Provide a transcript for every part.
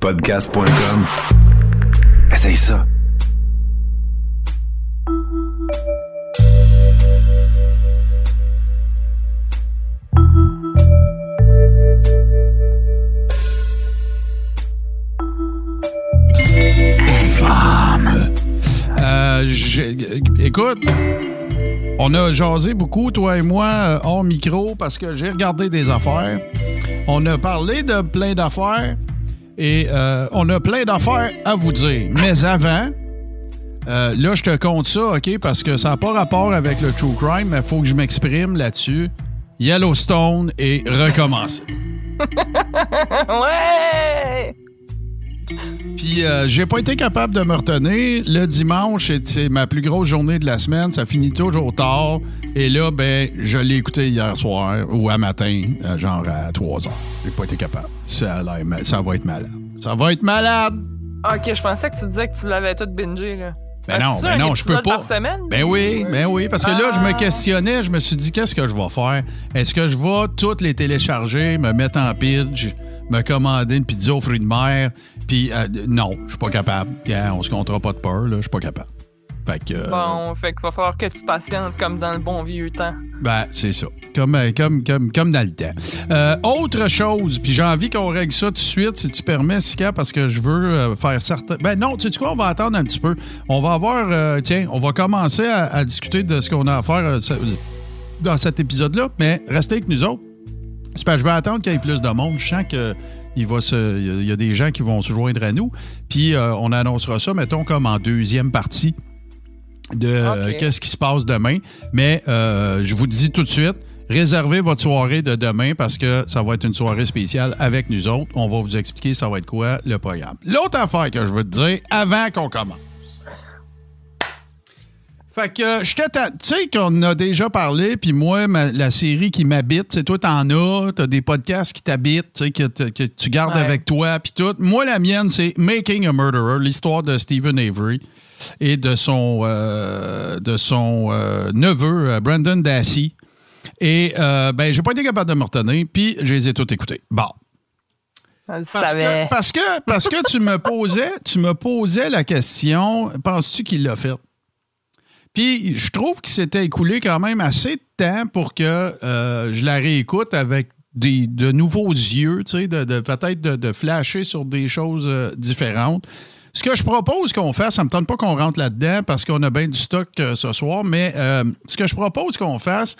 Podcast.com. Essaye ça. Euh, écoute, on a jasé beaucoup, toi et moi, euh, hors micro, parce que j'ai regardé des affaires. On a parlé de plein d'affaires et euh, on a plein d'affaires à vous dire. Mais avant, euh, là, je te compte ça, OK, parce que ça n'a pas rapport avec le true crime, mais il faut que je m'exprime là-dessus. Yellowstone et recommencer. ouais! Puis euh, j'ai pas été capable de me retenir. Le dimanche, c'est- ma plus grosse journée de la semaine. Ça finit toujours tard. Et là, ben, je l'ai écouté hier soir ou à matin, euh, genre à 3 heures. J'ai pas été capable. Ça, a va être malade. Ça va être malade. Ok, je pensais que tu disais que tu l'avais tout bingé, là. Ben non, ben non, je peux pas. semaine? Ben oui, ben oui, parce que là, je me Ah. questionnais, je me suis dit, qu'est-ce que je vais faire? Est-ce que je vais toutes les télécharger, me mettre en pidge, me commander une pizza aux fruits de mer? Puis euh, non, je suis pas capable. Yeah, on se comptera pas de peur, là, je suis pas capable. Fait que, euh, Bon, fait qu'il va falloir que tu patientes comme dans le bon vieux temps. ben, c'est ça. Comme, euh, comme, comme, comme dans le temps. Euh, autre chose, puis j'ai envie qu'on règle ça tout de suite, si tu permets, Sika, parce que je veux faire certains. Ben non, tu sais quoi, on va attendre un petit peu. On va avoir. euh, tiens, on va commencer à, à discuter de ce qu'on a à faire dans cet épisode-là, mais restez avec nous autres. C'est parce que je vais attendre qu'il y ait plus de monde. Je sens que. Il, va se, il y a- des gens qui vont se joindre à nous. Puis euh, on annoncera ça, mettons, comme en deuxième partie de euh, qu'est-ce qui se passe demain. Mais euh, je vous dis tout de suite, réservez votre soirée de demain parce que ça va être une soirée spéciale avec nous autres. On va vous expliquer ça va être quoi le programme. L'autre affaire que je veux te dire avant qu'on commence. Fait que je t'attends. Tu sais qu'on a déjà parlé, puis moi, ma- la série qui m'habite, c'est toi, t'en as, t'as des podcasts qui t'habitent, tu sais, que, que tu gardes Ouais. avec toi, puis tout. Moi, la mienne, c'est Making a Murderer, l'histoire de Stephen Avery et de son, euh, de son euh, neveu, euh, Brandon Dassey. Et, euh, ben, j'ai pas été capable de me retenir, puis je les ai tous écoutés. Bon. Je Parce que, parce que, parce que tu me posais, tu me posais la question, penses-tu qu'il l'a fait? Puis je trouve qu'il s'était écoulé quand même assez de temps pour que euh, je la réécoute avec des, de nouveaux yeux, tu sais, de, peut-être de, flasher sur des choses euh, différentes. Ce que je propose qu'on fasse, ça ne me tente pas qu'on rentre là-dedans parce qu'on a bien du stock euh, ce soir, mais ce que je propose qu'on fasse,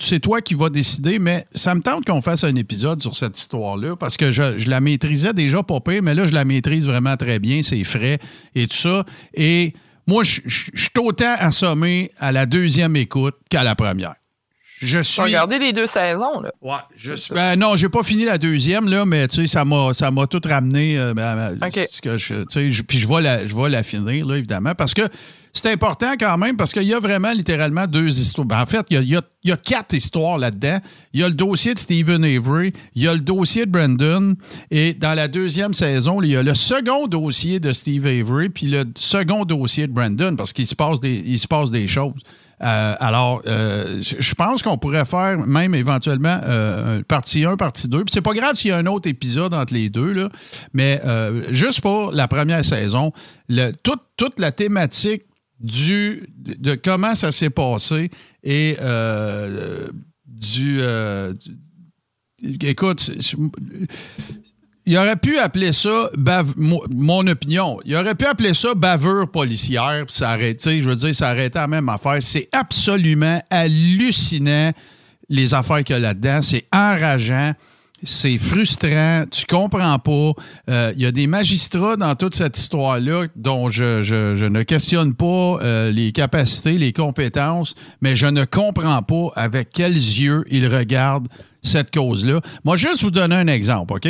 c'est toi qui vas décider, mais ça me tente qu'on fasse un épisode sur cette histoire-là parce que je, je la maîtrisais déjà pas pire, mais là, je la maîtrise vraiment très bien, c'est frais et tout ça. Et moi, je suis autant assommé à la deuxième écoute qu'à la première. Je Tu as suis. regardé les deux saisons, là. Ouais, je suis- ben non, j'ai pas fini la deuxième, là, mais tu sais, ça m'a, ça m'a tout ramené. euh, ben, ben, OK. ce que je, tu sais, je- puis je vais, la, je vais la finir, là, évidemment, parce que c'est important quand même, parce qu'il y a vraiment littéralement deux histoires. Ben, en fait, il y a, quatre histoires là-dedans. Il y a le dossier de Stephen Avery, il y a le dossier de Brandon, et dans la deuxième saison, il y a le second dossier de Steve Avery, puis le second dossier de Brandon, parce qu'il se passe des, se passe des choses. Euh, alors, euh, je pense qu'on pourrait faire même éventuellement euh, partie 1, partie 2. Puis c'est pas grave s'il y a un autre épisode entre les deux, là, mais juste pour la première saison, toute la thématique du, de, comment ça s'est passé et euh, du, euh, du- Écoute, il aurait pu appeler ça, bave- mo- mon opinion, il aurait pu appeler ça bavure policière, ça été, je veux dire, ça été la même affaire. C'est absolument hallucinant, les affaires qu'il y a là-dedans. C'est enrageant. C'est frustrant, tu comprends pas. Euh, Il y a des magistrats dans toute cette histoire-là dont je, ne questionne pas euh, les capacités, les compétences, mais je ne comprends pas avec quels yeux ils regardent cette cause-là. Moi, juste vous donner un exemple, OK?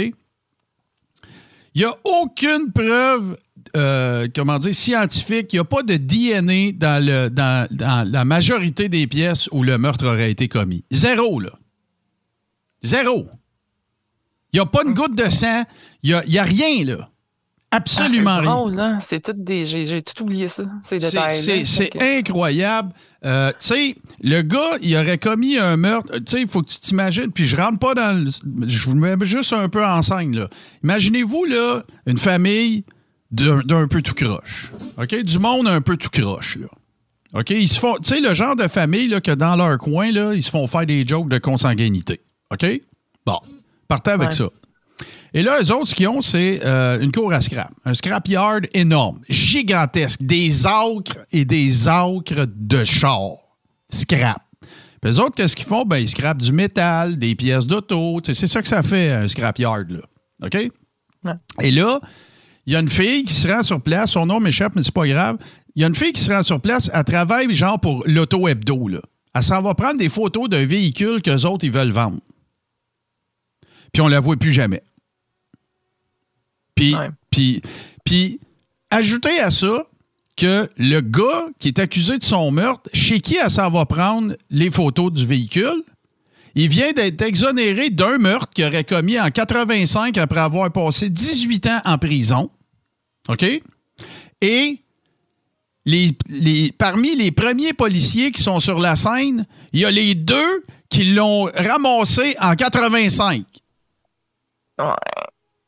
Il n'y a aucune preuve, euh, comment dire, scientifique. Il n'y a pas de DNA dans la majorité des pièces où le meurtre aurait été commis. Zéro, là. Zéro. Il n'y a pas une goutte de sang. Il n'y a, il y a rien, là. Absolument Ah, c'est rien. drôle, hein? C'est tout des. J'ai tout oublié ça, ces C'est- détails. C'est c'est incroyable. Euh, tu sais, le gars, il aurait commis un meurtre. Tu sais, il faut que tu t'imagines. Puis je rentre pas dans le. Je vous mets juste un peu en scène, là. Imaginez-vous, là, une famille d'un d'un peu tout croche. OK? Du monde un peu tout croche, là. OK? Ils se font. Tu sais, le genre de famille, là, que dans leur coin, là, ils se font faire des jokes de consanguinité. OK? Bon. Partez avec Ouais. ça. Et là, eux autres, ce qu'ils ont, c'est euh, une cour à scrap. Un scrapyard énorme, gigantesque, des acres et des acres de char. Scrap. Puis eux autres, qu'est-ce qu'ils font? Ben, ils scrapent du métal, des pièces d'auto. C'est ça que ça fait, un scrapyard, là. OK? Ouais. Et là, il y a une fille qui se rend sur place. Son nom m'échappe, mais c'est pas grave. Il y a une fille qui se rend sur place. Elle travaille, genre, pour l'auto hebdo, là. Elle s'en va prendre des photos d'un véhicule qu'eux autres, ils veulent vendre. Puis on la voit plus jamais. Puis, Ouais. puis, puis, ajoutez à ça que le gars qui est accusé de son meurtre, chez qui elle s'en va prendre les photos du véhicule, il vient d'être exonéré d'un meurtre qu'il aurait commis en 85 après avoir passé 18 ans en prison. OK? Et les, les- parmi les premiers policiers qui sont sur la scène, il y a les deux qui l'ont ramassé en 85.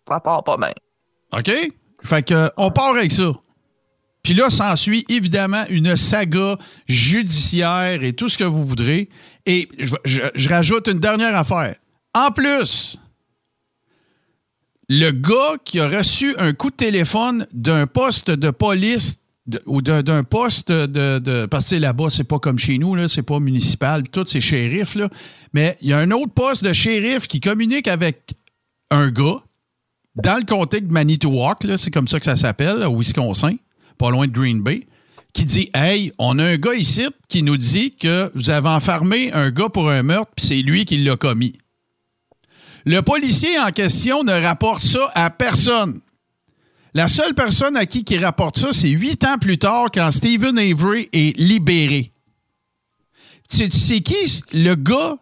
Ça part pas bien. OK? Fait que, on part avec ça. Puis là, s'ensuit évidemment une saga judiciaire et tout ce que vous voudrez. Et je, rajoute une dernière affaire. En plus, le gars qui a reçu un coup de téléphone d'un poste de police ou d'un poste de. Parce que là-bas, c'est pas comme chez nous, c'est pas municipal, tout, c'est shérif. Mais il y a un autre poste de shérif qui communique avec un gars dans le comté de Manitowoc, c'est comme ça que ça s'appelle, au Wisconsin, pas loin de Green Bay, qui dit Hey, on a un gars ici qui nous dit que vous avez enfermé un gars pour un meurtre, puis c'est lui qui l'a commis. Le policier en question ne rapporte ça à personne. La seule personne à qui il rapporte ça, c'est huit ans plus tard, quand Stephen Avery est libéré. Sais qui le gars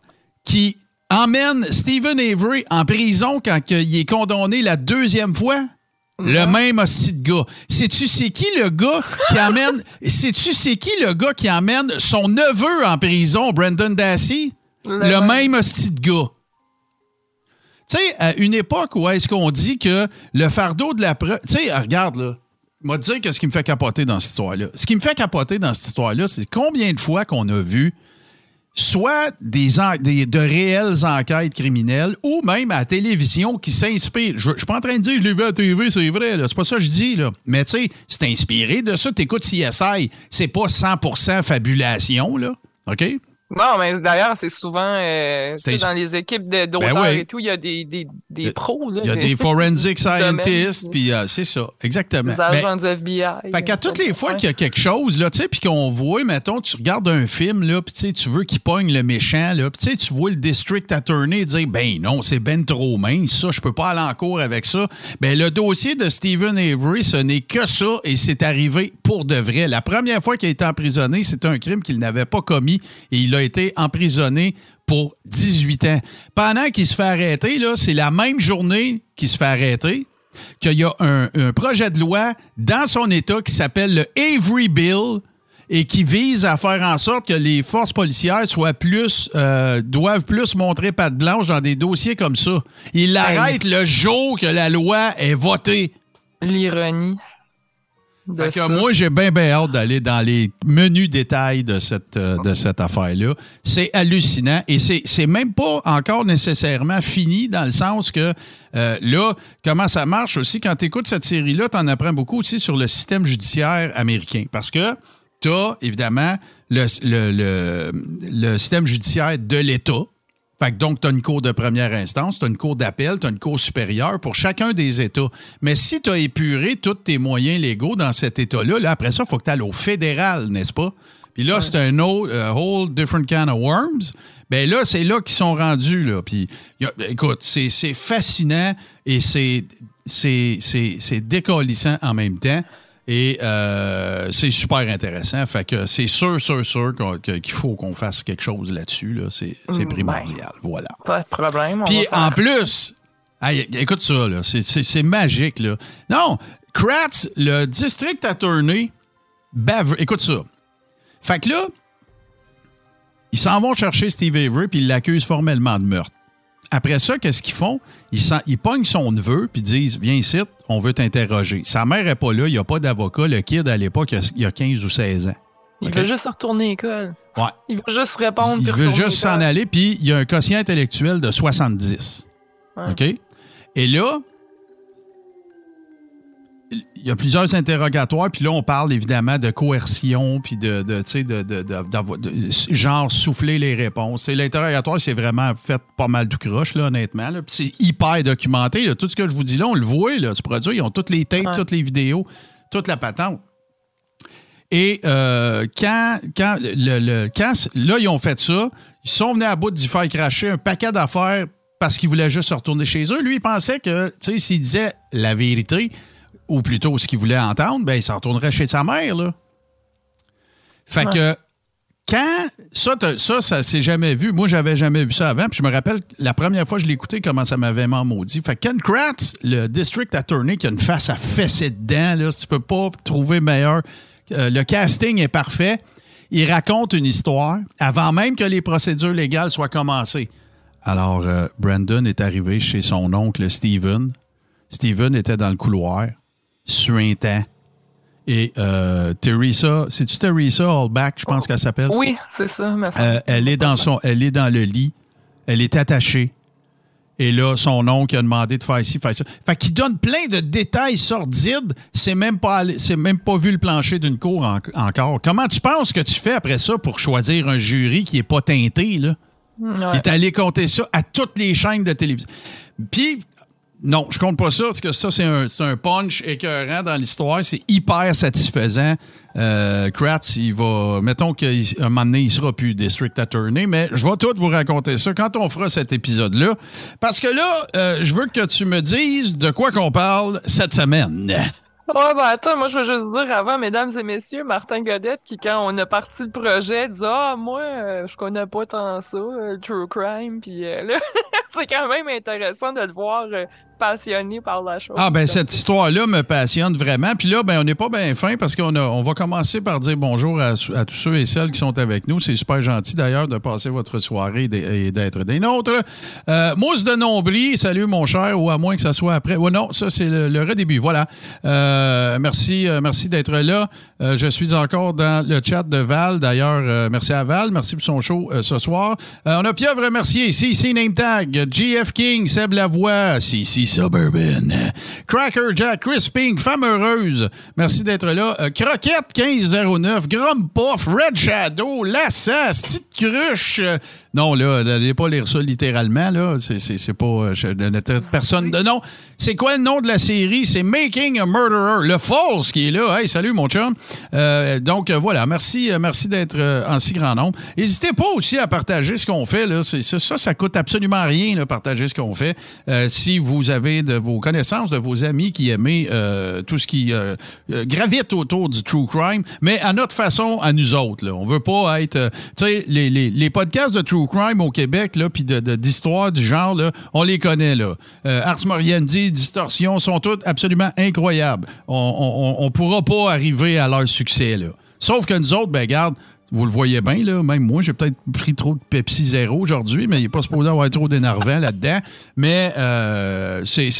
qui emmène Stephen Avery en prison quand il est condamné la deuxième fois? Le même hostie de gars. Sais-tu c'est qui le gars qui amène. Sais-tu c'est qui le gars qui amène son neveu en prison, Brendan Dassey? Le Le, même. hostie de gars. Tu sais, à une époque où est-ce qu'on dit que le fardeau de la preuve. Tu sais, regarde, là. Moi, dire que ce qui me fait capoter dans cette histoire-là. Ce qui me fait capoter dans cette histoire-là, c'est combien de fois qu'on a vu soit des, de réelles enquêtes criminelles ou même à la télévision qui s'inspirent. Je ne suis pas en train de dire que je l'ai vu à la TV, c'est vrai, c'est pas ça que je dis. Là. Mais tu sais, c'est inspiré de ça. Tu écoutes CSI, c'est pas 100% fabulation, là. OK? Non, mais d'ailleurs, c'est souvent euh, dans les équipes de- d'auteurs Ben oui. et tout, il y a des, des, des pros. Là, Il y a des forensic scientists, puis euh, c'est ça, exactement. des Ben, agents du FBI. Fait qu'à toutes les fois qu'il y a quelque chose, là, tu sais, puis qu'on voit, mettons, tu regardes un film, là, puis tu veux qu'il pogne le méchant, là, puis tu vois le district attorney dire, ben non, c'est ben trop mince, ça, je peux pas aller en cours avec ça. Ben, le dossier de Stephen Avery, ce n'est que ça, et c'est arrivé pour de vrai. La première fois qu'il a été emprisonné, c'est un crime qu'il n'avait pas commis, et il a été emprisonné pour 18 ans. Pendant qu'il se fait arrêter, là, c'est la même journée qu'il se fait arrêter qu'il y a un, un projet de loi dans son État qui s'appelle le Avery Bill et qui vise à faire en sorte que les forces policières soient plus euh, doivent plus montrer patte blanche dans des dossiers comme ça. Il l'arrête le jour que la loi est votée. L'ironie. Fait que ça. moi, j'ai bien, bien hâte d'aller dans les menus détails de cette, euh, de cette affaire-là. C'est hallucinant et c'est c'est même pas encore nécessairement fini dans le sens que euh, là, comment ça marche aussi, quand tu écoutes cette série-là, tu en apprends beaucoup aussi sur le système judiciaire américain. Parce que tu as évidemment le, le- le- le système judiciaire de l'État. Fait que donc, tu as une cour de première instance, tu as une cour d'appel, tu as une cour supérieure pour chacun des États. Mais si tu as épuré tous tes moyens légaux dans cet État-là, là, après ça, il faut que tu ailles au fédéral, n'est-ce pas? Puis là, c'est un autre, a whole different can of worms. Ben là, c'est là qu'ils sont rendus. Là. Puis, a- écoute, c'est fascinant et c'est décollissant en même temps. Et euh, c'est super intéressant. Fait que c'est sûr, sûr, sûr qu'il faut qu'on fasse quelque chose là-dessus. Là. C'est Mm, primordial. Voilà. Pas de problème. Puis en plus, hey, écoute ça, là, c'est- c'est c'est magique. Là. Non, Kratz, le district attorney, bave. Écoute ça. Fait que là, ils s'en vont chercher Steve Avery puis ils l'accusent formellement de meurtre. Après ça, qu'est-ce qu'ils font? Ils, pognent son neveu puis disent Viens ici, on veut t'interroger. Sa mère n'est pas là, il n'y a pas d'avocat. Le kid, à l'époque, il a- il a 15 ou 16 ans. Il veut juste retourner à l'école. Ouais. Il veut juste répondre. Il veut juste s'en aller, puis il y a un quotient intellectuel de 70. Ouais. OK? Et là, il y a plusieurs interrogatoires, puis là, on parle évidemment de coercion, puis de, de, de, de- genre souffler les réponses. L'interrogatoire, c'est vraiment fait pas mal tout croche, là, honnêtement. là. Puis c'est hyper documenté. là. Tout ce que je vous dis là, on le voit, là, ce produit. Ils ont toutes les tapes, Ouais. toutes les vidéos, toute la patente. Et euh, quand, quand, le, le- quand là, ils ont fait ça, ils sont venus à bout d'y faire cracher un paquet d'affaires parce qu'ils voulaient juste se retourner chez eux. Lui, il pensait que, tu sais, s'il disait la vérité, ou plutôt ce qu'il voulait entendre, ben, il s'en retournerait chez sa mère, là. Fait que, quand. Ça, ça, ça s'est jamais vu. Moi, j'avais jamais vu ça avant. Puis je me rappelle, la première fois que je l'ai écouté, comment ça m'avait maudit. Fait que Ken Kratz, le district attorney, qui a une face à fesser dedans, là, si tu peux pas trouver meilleur. Euh, le casting est parfait. Il raconte une histoire avant même que les procédures légales soient commencées. Alors, euh, Brandon est arrivé chez son oncle Steven. Steven était dans le couloir, suintant. Et euh, Teresa, c'est-tu Teresa Hallback, je pense qu'elle s'appelle? Oui, c'est ça. Euh, elle, est dans son, elle est dans le lit. Elle est attachée. Et là, son oncle a demandé de faire ci, faire ça. Fait qu'il donne plein de détails sordides. C'est même pas, c'est même pas vu le plancher d'une cour en- encore. Comment tu penses que tu fais après ça pour choisir un jury qui est pas teinté, là? Ouais. Il est allé compter ça à toutes les chaînes de télévision. Puis, non, je compte pas ça, parce que ça, c'est un, un punch écœurant dans l'histoire. C'est hyper satisfaisant. Euh, Kratz, il va. Mettons qu'à un moment donné, il sera plus district attorney, mais je vais tout vous raconter ça quand on fera cet épisode-là. Parce que là, euh, je veux que tu me dises de quoi qu'on parle cette semaine. Ouais, ben attends, moi je veux juste dire avant, mesdames et messieurs, Martin Godette, qui quand on a parti le projet, disait Ah, moi, euh, je connais pas tant ça, le true crime, puis là, c'est quand même intéressant de le voir passionné par la chose. Ah ben cette histoire-là me passionne vraiment. Puis là, ben on n'est pas bien fin parce qu'on on va commencer par dire bonjour à, tous ceux et celles qui sont avec nous. C'est super gentil d'ailleurs de passer votre soirée et d'être des nôtres. Euh, Mousse de nombril, salut mon cher, ou à moins que ça soit après. Ouais, non, ça c'est le, redébut. Voilà. Euh, merci, euh, merci d'être là. Je suis encore dans le chat de Val. D'ailleurs, merci à Val. Merci pour son show ce soir. On a Pieuvre remercié. CC Name Tag, GF King, Seb Lavoie, CC Suburban, Cracker Jack, Chris Pink, Femme Heureuse. Merci d'être là. Euh, Croquette 1509, Grom Puff, Red Shadow, Lassas, Petite Cruche. Non, là, n'allez pas lire ça littéralement. là. C'est- pas. euh, je ne personne de nom. C'est quoi le nom de la série? C'est Making a Murderer. Le False qui est là. Hey, salut, mon chum. Euh, donc, euh, voilà. Merci, euh, merci d'être en si grand nombre. N'hésitez pas aussi à partager ce qu'on fait. Là. C'est- ça, ça coûte absolument rien, là, partager ce qu'on fait. Euh, si vous avez de vos connaissances, de vos amis qui aiment euh, tout ce qui gravite autour du true crime, mais à notre façon, à nous autres. Là. On veut pas être... tu sais, les, les- les podcasts de true crime au Québec, là, puis de- de- du genre, on les connaît. Là. Euh, Ars Moriendi, Distorsion, sont toutes absolument incroyables. On ne pourra pas arriver à leur succès. Sauf que nous autres, ben garde, vous le voyez bien, là, même moi, j'ai peut-être pris trop de Pepsi Zéro aujourd'hui, mais il n'est pas supposé avoir trop d'énervant là-dedans. Mais euh, c'est-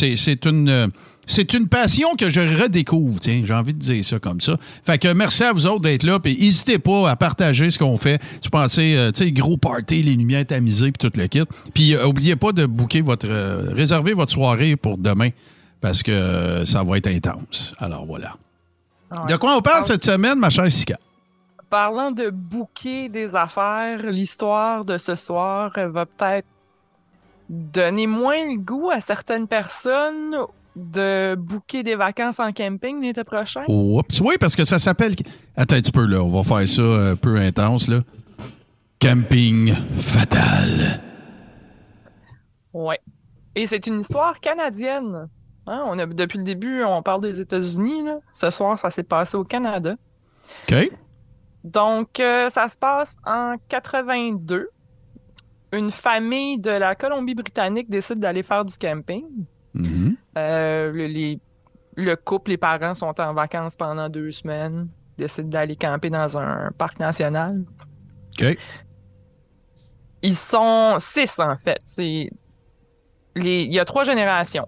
une... C'est une passion que je redécouvre, tiens, j'ai envie de dire ça comme ça. Fait que merci à vous autres d'être là, puis n'hésitez pas à partager ce qu'on fait. Tu pensais, euh, tu sais, gros party, les lumières tamisées, puis tout le kit. Puis euh, oubliez pas de booker votre, euh, réserver votre soirée pour demain, parce que ça va être intense. Alors voilà. Ouais. De quoi on parle cette semaine, ma chère Sika? Parlant de bouquer des affaires, l'histoire de ce soir va peut-être donner moins le goût à certaines personnes de bouquer des vacances en camping l'été prochain? Oups. Oui, parce que ça s'appelle. Attends un petit peu, là. On va faire ça un peu intense, là. Camping fatal. Ouais. Et c'est une histoire canadienne. Hein, on a, depuis le début, on parle des États-Unis. là. Ce soir, ça s'est passé au Canada. OK? Donc, euh, ça se passe en 82. Une famille de la Colombie-Britannique décide d'aller faire du camping. Mhm. Euh, le- les le couple, les parents sont en vacances pendant deux semaines, décident d'aller camper dans un parc national. OK. Ils sont six, en fait. C'est les... Il y a trois générations.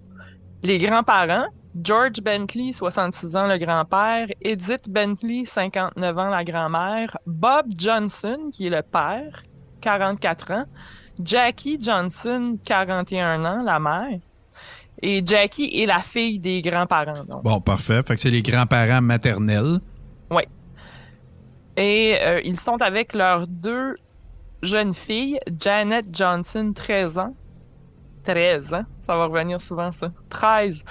Les grands-parents, George Bentley, 66 ans, le grand-père, Edith Bentley, 59 ans, la grand-mère, Bob Johnson, qui est le père, 44 ans, Jackie Johnson, 41 ans, la mère, et Jackie est la fille des grands-parents. Bon, parfait. Fait que c'est les grands-parents maternels. Et euh, ils sont avec leurs deux jeunes filles, Janet Johnson, 13 ans. 13 ans, ça va revenir souvent ça. 13.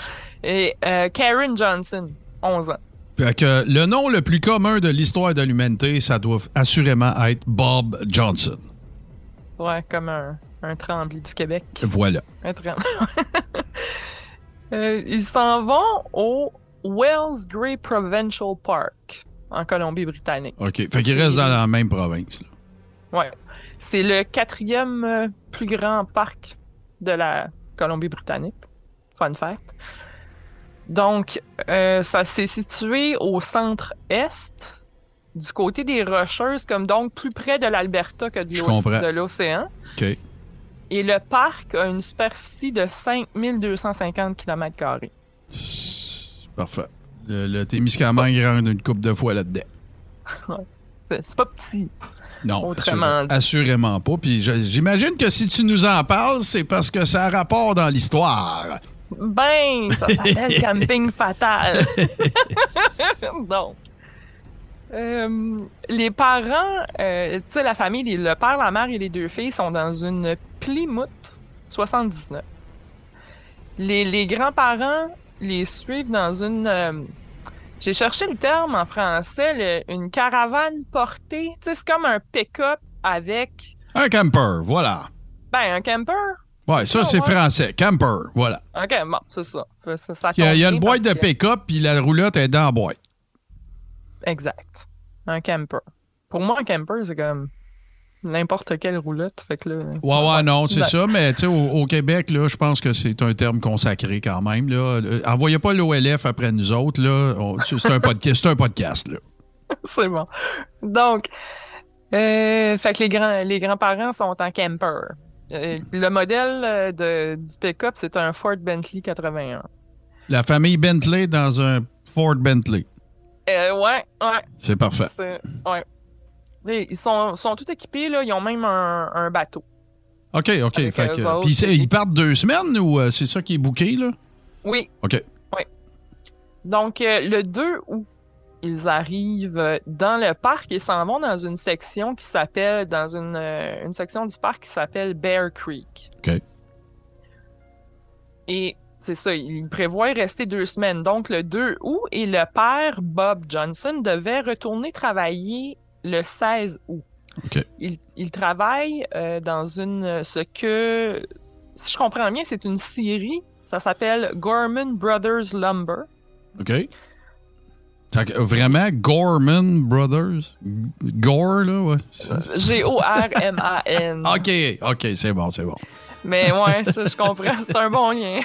Et euh, Karen Johnson, 11 ans. Fait que le nom le plus commun de l'histoire de l'humanité, ça doit assurément être Bob Johnson. Ouais, comme un, un tremblé du Québec. Voilà. Un tremblé. Euh, ils s'en vont au Wells Grey Provincial Park, en Colombie-Britannique. OK. Fait qu'il reste dans la même province. Ouais. C'est le quatrième euh, plus grand parc de la Colombie-Britannique. Fun fact. Donc, euh, ça s'est situé au centre-est, du côté des Rocheuses, comme donc plus près de l'Alberta que de l'océan. OK. Et le parc a une superficie de 5250 km. Parfait. Le, le Témiscamingue rentre une coupe de fois là-dedans. C'est pas petit. Non, dit. assurément pas. Puis j'imagine que si tu nous en parles, c'est parce que ça a rapport dans l'histoire. Ben, ça s'appelle camping fatal. Donc, euh, les parents, euh, tu sais, la famille, le père, la mère et les deux filles sont dans une Plymouth 79. Les, les grands-parents les suivent dans une. euh, J'ai cherché le terme en français, le- une caravane portée. Tu sais, c'est comme un pick-up avec. Un camper, voilà. Ben, un camper. Ouais, ça, c'est ouais. français. Camper, voilà. Ok, bon, c'est ça. Ça, ça- ça Il y a, il y a tombe le bien boîte de pick-up, puis la roulotte est dans la boîte. Exact. Un camper. Pour moi, un camper, c'est comme n'importe quelle roulotte. Fait que là, Ouais, ouais, non, c'est ça. Mais tu sais, au, au Québec, là, je pense que c'est un terme consacré quand même. Là. Euh, Envoyez pas l'OLF après nous autres. Là. C'est un, podca- c'est un podcast. Là. c'est bon. Donc, euh, fait que les grands les grands-parents sont en camper. Euh, le modèle de, du pick-up, c'est un Ford Bentley 81. La famille Bentley dans un Ford Bentley. Euh, ouais, ouais. C'est parfait. ouais. Et Ils sont, sont tous équipés, là. Ils ont même un, un bateau. OK, OK. Fait que- autres, c'est- ils partent deux semaines ou euh, c'est ça qui est booké, là? Oui. OK. Donc, euh, le 2 août, ils arrivent euh, dans le parc et s'en vont dans une section qui s'appelle, dans une, euh, une section du parc qui s'appelle Bear Creek. OK. Et c'est ça, ils prévoient rester deux semaines. Donc, le 2 août, et le père, Bob Johnson, devait retourner travailler le 16 août. Il, il travaille euh, dans une, ce que, si je comprends bien, c'est une série. Ça s'appelle Gorman Brothers Lumber. OK. Vraiment, Gorman Brothers? Gore, là? Ouais. C'est- G-O-R-M-A-N. OK, OK, c'est bon, c'est bon. Mais ouais, ça, je comprends. C'est un bon lien.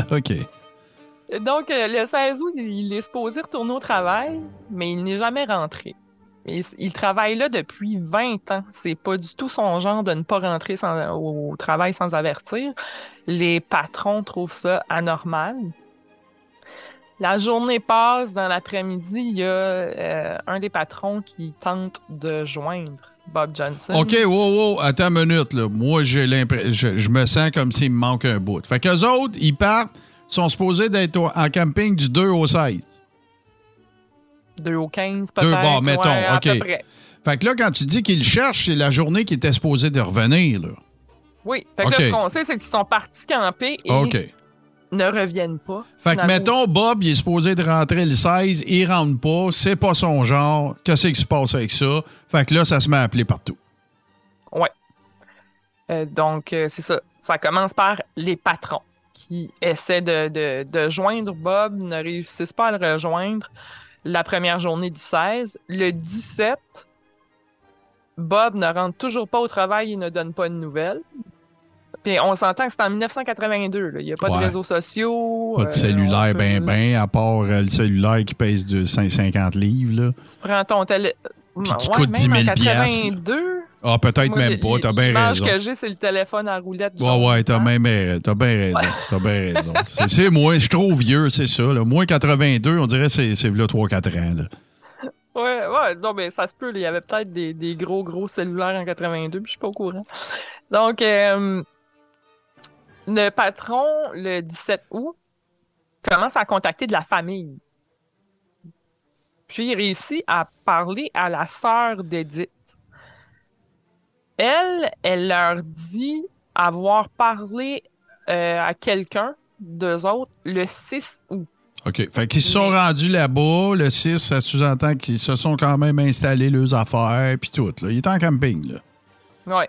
OK. Donc, euh, le 16 août, il est supposé retourner au travail, mais il n'est jamais rentré. Il, il travaille là depuis 20 ans. C'est pas du tout son genre de ne pas rentrer sans- au travail sans avertir. Les patrons trouvent ça anormal. La journée passe. Dans l'après-midi, il y a euh, un des patrons qui tente de joindre Bob Johnson. OK, wow, wow, attends une minute, là. Moi, j'ai l'impression. Je, je me sens comme s'il me manque un bout. Fait qu'eux autres, ils partent, sont supposés d'être en camping du 2 au 16. 2 au 15, Deux, peut-être. bon, mettons, ouais, à OK. peu près. Fait que là, quand tu dis qu'ils le cherchent, c'est la journée qui était supposée de revenir, là. Oui. Fait que là, ce qu'on sait, c'est qu'ils sont partis camper et OK. Ne reviennent pas. Fait que, mettons, Bob, il est supposé de rentrer le 16, il rentre pas, c'est pas son genre. Qu'est-ce qui se passe avec ça? Fait que là, ça se met à appeler partout. Euh, donc, euh, c'est ça. Ça commence par les patrons qui essaient de, de- de joindre Bob, ne réussissent pas à le rejoindre la première journée du 16. Le 17, Bob ne rentre toujours pas au travail et ne donne pas de nouvelles. Puis on s'entend que c'est en 1982. là. Il n'y a pas Ouais. de réseaux sociaux. Pas de euh, cellulaire, ben, peut- ben, à part euh, le cellulaire qui pèse de 150 livres, là. Tu prends ton télé. Puis qui Ouais, coûte 10 000 même en piastres. 82. Ah, peut-être même pas, t'as bien raison. que j'ai, c'est le téléphone à roulette. Ouais, ouais, t'as hein. même ra- t'as bien raison. T'as bien raison. C'est- moi, je suis trop vieux, c'est ça. Là. Moi, 82, on dirait que c'est là 3-4 ans. Là. Ouais, ouais, non, mais ça se peut. Il y avait peut-être des, des gros, gros cellulaires en 82, puis je suis pas au courant. Donc, euh, le patron, le 17 août, commence à contacter de la famille. Puis il réussit à parler à la sœur d'Edith. Elle, elle leur dit avoir parlé euh, à quelqu'un, d'eux autres, le 6 août. OK. Fait qu'ils se sont Mais- rendus là-bas. Le 6, ça sous-entend qu'ils se sont quand même installés leurs affaires, puis tout. Là. Ils étaient en camping, là. Ouais.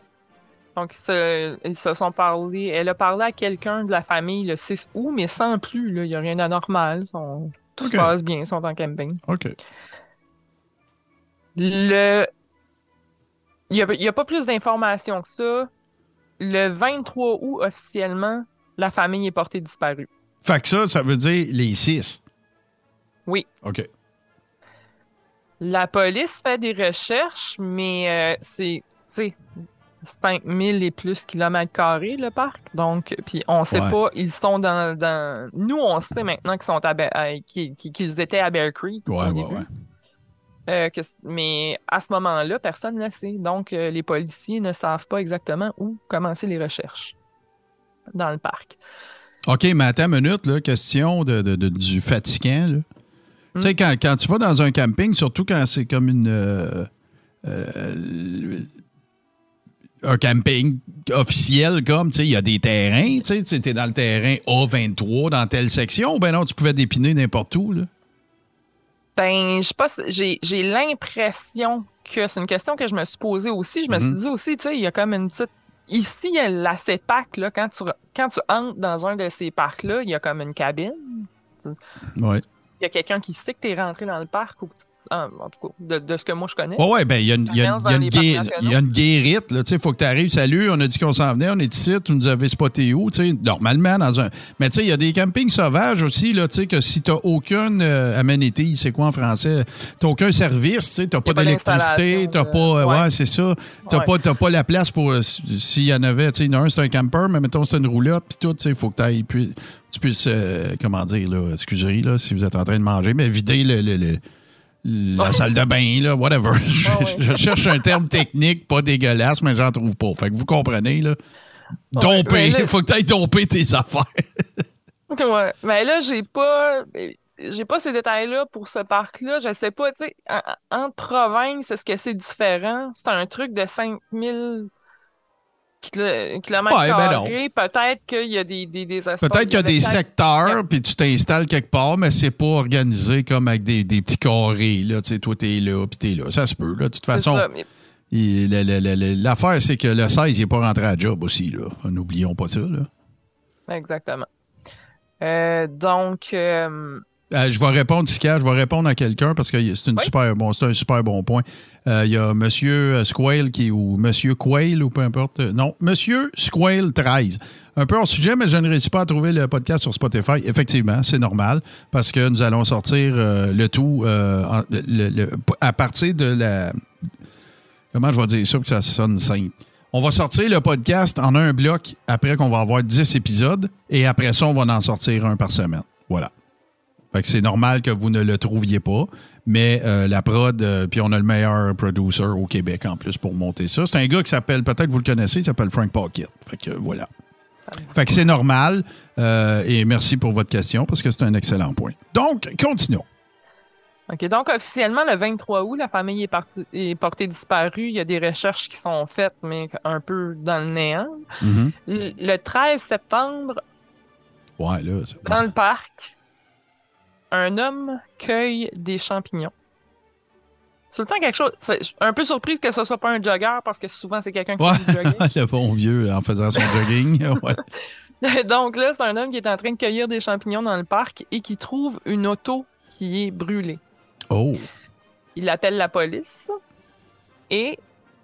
Donc, ils se, ils se sont parlé. Elle a parlé à quelqu'un de la famille le 6 août, mais sans plus. là. Il n'y a rien d'anormal. Tout se passe bien. Ils sont en camping. OK. Le... Il n'y a, pas plus d'informations que ça. Le 23 août, officiellement, la famille est portée disparue. Fait que ça, ça veut dire les 6. Oui. OK. La police fait des recherches, mais euh, c'est, 5000 et plus kilomètres carrés, le parc. Donc, puis on sait Ouais. pas, ils sont dans, dans... Nous, on sait maintenant qu'ils sont à à- qu'ils qu'ils étaient à Bear Creek. Ouais, au ouais, début. ouais. Euh, que mais à ce moment-là, personne ne le sait. Donc, euh, les policiers ne savent pas exactement où commencer les recherches dans le parc. OK, mais attends une minute, là, question de, de- de- du fatigant. Tu sais, quand, quand tu vas dans un camping, surtout quand c'est comme une. euh, euh, un camping officiel, comme, tu sais, il y a des terrains, tu sais, tu es dans le terrain A23 dans telle section, ou ben non, tu pouvais dépiner n'importe où, là? Ben, je sais pas, j'ai, j'ai l'impression que c'est une question que je me suis posée aussi. Je me suis dit aussi, tu sais, il y a comme une petite. Ici, la CEPAC, là, quand tu, quand tu entres dans un de ces parcs-là, il y a comme une cabine. Ouais. Il y a quelqu'un qui sait que tu es rentré dans le parc, ou, en, en tout cas, de, de ce que moi je connais. Ouais, ouais, ben, il y a une, il y a une- il y a une Dans les gué- parcs il y a une guérite, là. Tu sais, il faut que tu arrives. Salut, on a dit qu'on s'en venait, on est ici, tu nous avais spoté où, tu sais, normalement, dans un. Mais tu sais, il y a des campings sauvages aussi, là, tu sais, que si tu n'as aucune euh, amenity, c'est quoi en français? Tu aucun service, tu sais, tu a pas pas d'électricité, tu d'installation, pas. euh, ouais. ouais, c'est ça. Tu Ouais. pas, t'as pas la place pour. euh, S'il y en avait, tu sais, un, c'est un camper, mais mettons, c'est une roulotte, puis tout, tu sais, il faut que t'ailles, puis tu puisses, euh, comment dire, là, excusez, là, si vous êtes en train de manger, mais vider le- le- le, la Ouais. salle de bain, là, whatever. Je, ouais. je cherche un terme technique, pas dégueulasse, mais j'en trouve pas. Fait que vous comprenez, là. Domper. là- Il faut que tu ailles domper tes affaires. Ouais. Mais là, j'ai pas. J'ai pas ces détails-là pour ce parc-là. Je sais pas, tu sais, en, en province, est-ce que c'est différent? C'est un truc de 5000 kilo- kilomètres Ouais, ben. Peut-être qu'il y a des, des, Peut-être qu'il y a des secteurs, puis tu t'installes quelque part, mais c'est pas organisé comme avec des, des petits carrés, là. Tu sais, toi, t'es là, puis t'es là. Ça se peut, là. De toute façon, l'affaire, c'est que le 16, il n'est pas rentré à job aussi. N'oublions pas ça, là. Exactement. Euh, donc, euh, Euh, je vais répondre, Tika, je vais répondre à quelqu'un parce que c'est Oui. super bon, c'est un super bon point. Euh, Il y a Monsieur Squale qui ou Monsieur Quail ou peu importe. euh, Non, Monsieur Squale 13. Un peu hors sujet, mais je ne réussis pas à trouver le podcast sur Spotify. Effectivement, c'est normal parce que nous allons sortir euh, le tout euh, en- le- le- à partir de la. Comment je vais dire ça pour que ça sonne simple? On va sortir le podcast en un bloc après qu'on va avoir 10 épisodes et après ça, on va en sortir un par semaine. Voilà. Fait que c'est normal que vous ne le trouviez pas, mais euh, la prod, euh, puis on a le meilleur producer au Québec en plus pour monter ça. C'est un gars qui s'appelle, peut-être vous le connaissez, il s'appelle Frank Pocket. Fait que voilà. Fait que c'est normal. euh, et merci pour votre question parce que c'est un excellent point. Donc, continuons. OK, donc officiellement, le 23 août, la famille est, partie- est portée disparue. Il y a des recherches qui sont faites, mais un peu dans le néant. Mhm. Le, le 13 septembre, Ouais, là, c'est dans le parc, un homme cueille des champignons. C'est le temps quelque chose. c'est- un peu surprise que ce soit pas un jogger parce que souvent c'est quelqu'un qui Ouais, fait du jogging. le bon vieux en faisant son jogging. Ouais. Donc là, c'est un homme qui est en train de cueillir des champignons dans le parc et qui trouve une auto qui est brûlée. Oh. Il appelle la police et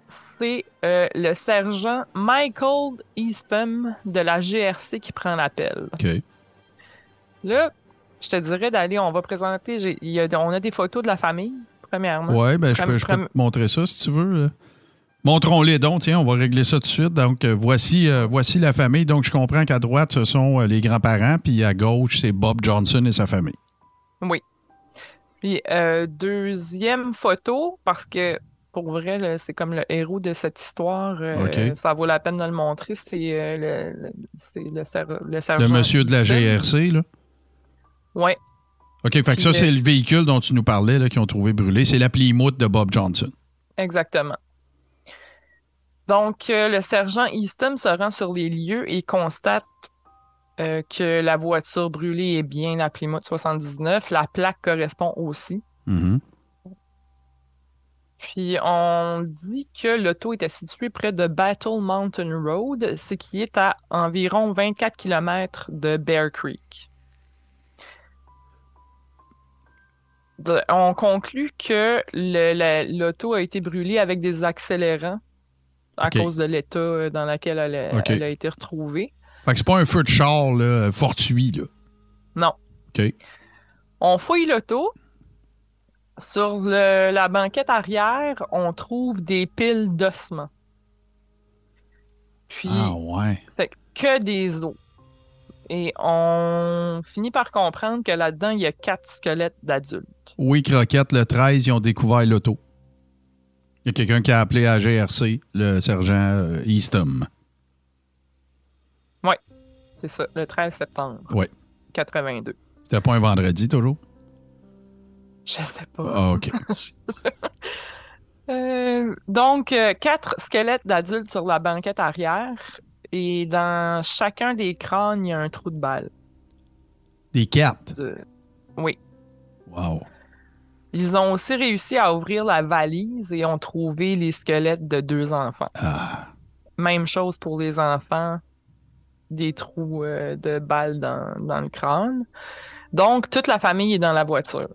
c'est euh, le sergent Michael Eastham de la GRC qui prend l'appel. OK. Là, je te dirais d'aller, on va présenter, y a- on a des photos de la famille, premièrement. Ouais, ben, je peux, je peux Prom- te montrer ça si tu veux. Montrons-les donc, tiens, on va régler ça tout de suite. Donc, euh, voici, euh, voici la famille. Donc, je comprends qu'à droite, ce sont euh, les grands-parents, puis à gauche, c'est Bob Johnson et sa famille. Oui. Puis, euh, deuxième photo, parce que pour vrai, c'est comme le héros de cette histoire. euh. Ça vaut la peine de le montrer. C'est le, le- c'est le, monsieur de la. GRC, là. Ouais, OK, fait que ça, c'est le véhicule dont tu nous parlais, là, qu'ils ont trouvé brûlé. C'est la Plymouth de Bob Johnson. exactement. Donc, euh, le sergent Easton se rend sur les lieux et constate euh, que la voiture brûlée est bien la Plymouth 79. La plaque correspond aussi. Mhm. Puis on dit que l'auto était située près de Battle Mountain Road, ce qui est à environ 24 km de Bear Creek. On conclut que la- l'auto a été brûlée avec des accélérants à cause de l'état euh, dans lequel elle a, Ok. elle a été retrouvée. Fait que c'est pas un feu de char, là, fortuit, là. Non. OK. On fouille l'auto. Sur le- la banquette arrière, on trouve des piles d'ossements. Puis, Ah, ouais. fait que des os. Et on finit par comprendre que là-dedans, il y a quatre squelettes d'adultes. Oui, Croquette, le 13, ils ont découvert l'auto. Il y a quelqu'un qui a appelé à GRC, le sergent euh, Eastham. C'est ça, le 13 septembre. Ouais. 82. C'était pas un vendredi, toujours? Je sais pas. Ah, OK. Euh, donc, euh, quatre squelettes d'adultes sur la banquette arrière. Et dans chacun des crânes, il y a un trou de balle. Des. De- Oui. Wow. Ils ont aussi réussi à ouvrir la valise et ont trouvé les squelettes de deux enfants. Ah. Même chose pour les enfants, des trous euh, de balles dans, dans le crâne. Donc, toute la famille est dans la voiture.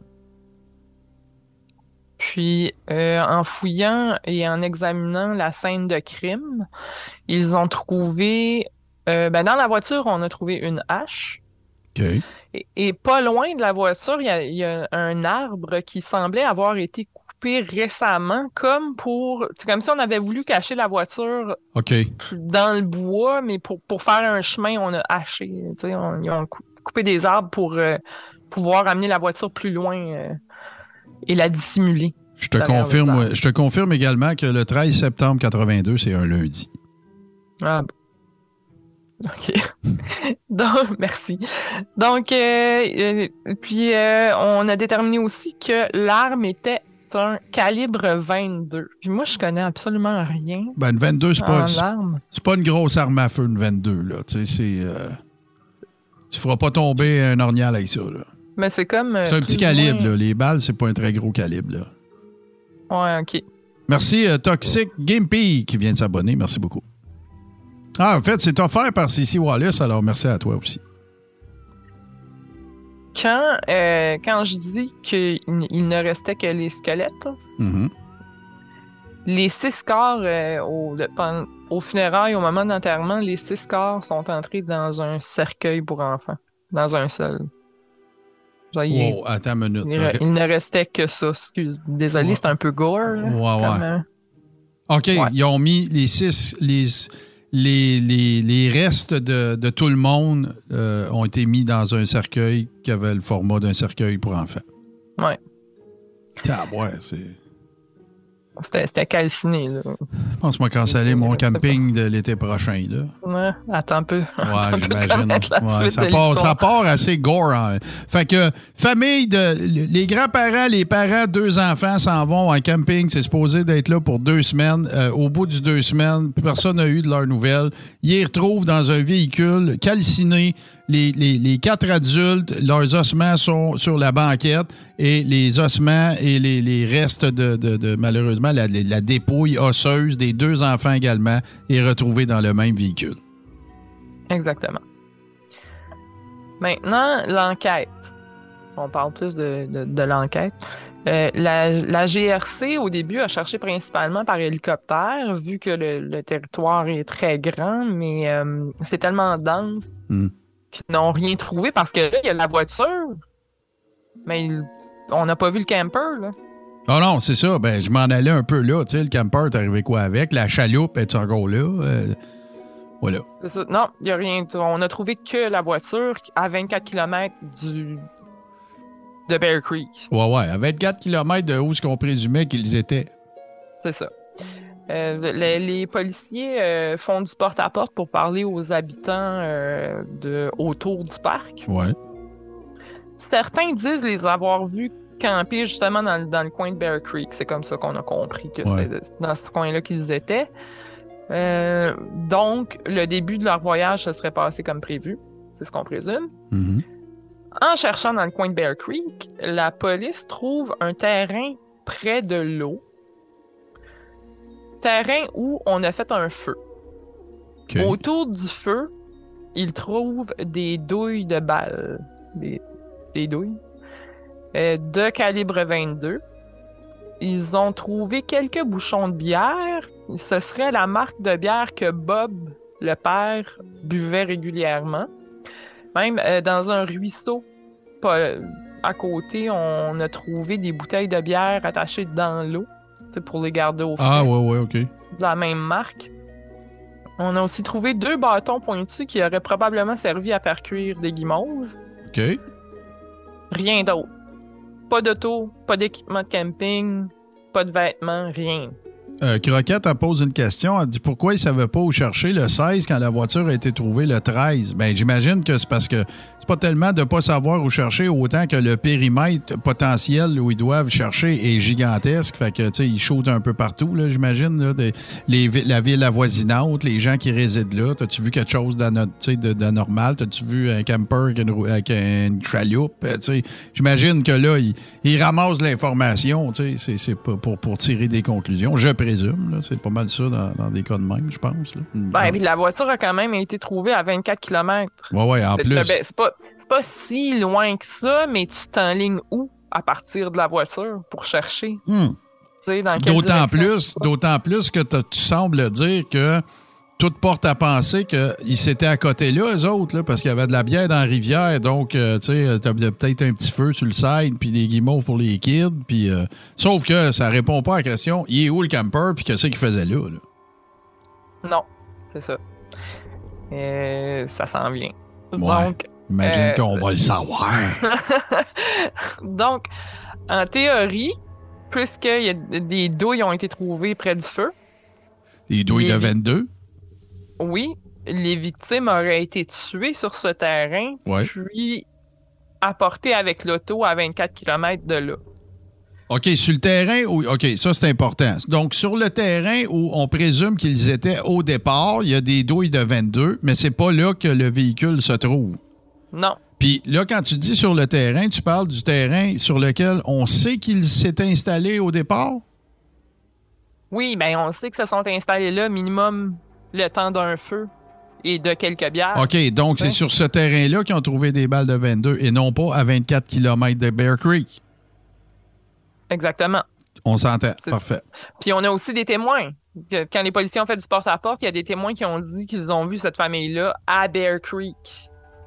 Puis, euh, en fouillant et en examinant la scène de crime, ils ont trouvé... euh, ben, dans la voiture, on a trouvé une hache. OK. Et, et pas loin de la voiture, il y a, il y a un arbre qui semblait avoir été coupé récemment, comme pour. C'est comme si on avait voulu cacher la voiture dans le bois, mais pour, pour faire un chemin, on a haché. on- ils ont cou- coupé des arbres pour euh, pouvoir amener la voiture plus loin et la dissimuler. Je te, confirme, je te confirme également que le 13 septembre 82, c'est un lundi. Ah bon. OK. Donc, merci. Donc, euh, euh, puis euh, on a déterminé aussi que l'arme était un calibre 22. Puis moi, je connais absolument rien Ben, une 22, c'est pas, c'est pas une grosse arme à feu, une 22, là. Tu sais, c'est. euh, tu feras pas tomber un ornial avec ça, là. Mais c'est comme. euh, C'est un petit calibre, là. Les balles, c'est pas un très gros calibre, là. Ouais, OK. Merci, euh, Toxic Gimpy, qui vient de s'abonner. Merci beaucoup. Ah, en fait, c'est offert par CC Wallace, alors merci à toi aussi. Quand, euh, quand je dis qu'il il ne restait que les squelettes, Mhm. les six corps euh, au, de- au funérailles, au moment d'enterrement, les six corps sont entrés dans un cercueil pour enfants. Dans un seul. Il, Wow, attends une minute. il- OK, il ne restait que ça. Excuse. Désolé, Ouais. c'est un peu gore. là, Ouais, euh, OK, Ouais. ils ont mis les six. Les, les, les, les restes de, de tout le monde euh, ont été mis dans un cercueil qui avait le format d'un cercueil pour enfants. Ouais. Ah, ouais, c'est. C'était calciné. Là. Je pense moi canceller mon camping de l'été prochain. Là. Ouais, attends un peu. Ouais, j'imagine. Ouais, part, ça part assez gore. hein. Fait que, famille de. Les grands-parents, les parents, deux enfants s'en vont en camping. C'est supposé d'être là pour deux semaines. Euh, au bout du deux semaines, personne n'a eu de leurs nouvelles. Ils retrouvent dans un véhicule calciné. Les, les- les quatre adultes, leurs ossements sont sur la banquette et les ossements et les, les restes de, de- de- malheureusement, la, la dépouille osseuse des deux enfants également est retrouvée dans le même véhicule. Exactement. Maintenant, l'enquête. On parle plus de- de l'enquête. Euh, la, la GRC, au début, a cherché principalement par hélicoptère, vu que le, le territoire est très grand, mais euh, c'est tellement dense Hmm. qu'ils n'ont rien trouvé parce que là, il y a la voiture, mais il- on n'a pas vu le camper, là. Ah non, c'est ça. Ben, je m'en allais un peu là. Tu sais, le camper, t'es arrivé quoi avec? La chaloupe, est encore là? Euh, voilà. Ça. Non, il n'y a rien. On a trouvé que la voiture à 24 km du... de Bear Creek. Ouais, ouais. À 24 km de où ce qu'on présumait qu'ils étaient. C'est ça. Euh, les, les policiers euh, font du porte-à-porte pour parler aux habitants euh, de, autour du parc. Ouais. Certains disent les avoir vus camper justement dans, le- dans le coin de Bear Creek. C'est comme ça qu'on a compris que Ouais. c'était dans ce coin-là qu'ils étaient. Donc, le début de leur voyage se serait passé comme prévu. C'est ce qu'on présume. Mhm. En cherchant dans le coin de Bear Creek, la police trouve un terrain près de l'eau. Terrain où on a fait un feu. Autour du feu, ils trouvent des douilles de balles. Des, des douilles. euh, de calibre 22. Ils ont trouvé quelques bouchons de bière. Ce serait la marque de bière que Bob, le père, buvait régulièrement. Même euh, dans un ruisseau pas, à côté, on a trouvé des bouteilles de bière attachées dans l'eau pour les garder au frais Ah, ouais, ouais, OK. de la même marque. On a aussi trouvé deux bâtons pointus qui auraient probablement servi à faire cuire des guimauves. OK. Rien d'autre. Pas d'auto, pas d'équipement de camping, pas de vêtements, rien. Euh, Croquette, pose une question. Elle dit pourquoi il ne savait pas où chercher le 16 quand la voiture a été trouvée le 13. Ben, j'imagine que c'est parce que c'est pas tellement de ne pas savoir où chercher, autant que le périmètre potentiel où ils doivent chercher est gigantesque. Fait que, tu sais, ils shootent un peu partout, là, j'imagine, là, les la ville avoisinante, les gens qui résident là. T'as-tu vu quelque chose d'anormal? T'as-tu vu un camper avec une, avec? Euh, J'imagine que là, ils, ils ramassent l'information, tu sais, c'est- c'est pour, pour tirer des conclusions. Présume, c'est pas mal ça dans, dans des cas de même, je pense. Là. Ben, puis la voiture a quand même été trouvée à 24 km. ouais, ouais, en plus. C'est pas, pas si loin que ça, mais tu t'enlignes où à partir de la voiture pour chercher? Hmm. D'autant plus, d'autant plus que tu sembles dire que tout porte à penser qu'ils s'étaient à côté là, eux autres, là, parce qu'il y avait de la bière dans la rivière. Donc, euh, tu sais, t'as peut-être un petit feu sur le side, puis des guimauves pour les kids. Puis, euh, sauf que ça répond pas à la question il est où le camper, puis qu'est-ce qu'il faisait là, là? Non, c'est ça. Euh, ça s'en vient. Ouais. Donc, Imagine Euh, qu'on va le savoir. Donc, en théorie, puisqu'il y a des douilles ont été trouvées près du feu, Des douilles de Les- 22. Oui, les victimes auraient été tuées sur ce terrain, Ouais. puis apportées avec l'auto à 24 km de là. OK, sur le terrain, où, OK, ça c'est important. Donc, sur le terrain où on présume qu'ils étaient au départ, il y a des douilles de 22, mais c'est pas là que le véhicule se trouve. Non, Puis là, quand tu dis sur le terrain, tu parles du terrain sur lequel on sait qu'il s'est installé au départ? oui, ben on sait que se sont installés là minimum le temps d'un feu et de quelques bières. OK, donc c'est sur ce terrain-là qu'ils ont trouvé des balles de 22 et non pas à 24 km de Bear Creek. Exactement. On s'entend. Parfait. Puis on a aussi des témoins. Quand les policiers ont fait du porte-à-porte, il y a des témoins qui ont dit qu'ils ont vu cette famille-là à Bear Creek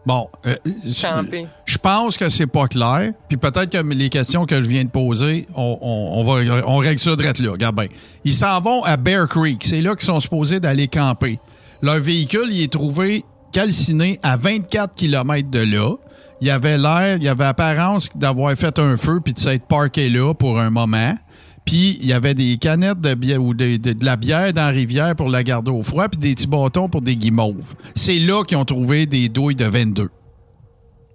Bon, euh, camper. Je pense que c'est pas clair. Puis peut-être que les questions que je viens de poser, on, va, on règle ça direct là. Regarde bien. Ils s'en vont à Bear Creek. C'est là qu'ils sont supposés d'aller camper. Leur véhicule, il est trouvé calciné à 24 km de là. Il y avait l'air, il y avait apparence d'avoir fait un feu puis de s'être parqué là pour un moment. Puis il y avait des canettes de bière ou de, de- de la bière dans la rivière pour la garder au froid, puis des petits bâtons pour des guimauves. C'est là qu'ils ont trouvé des douilles de 22.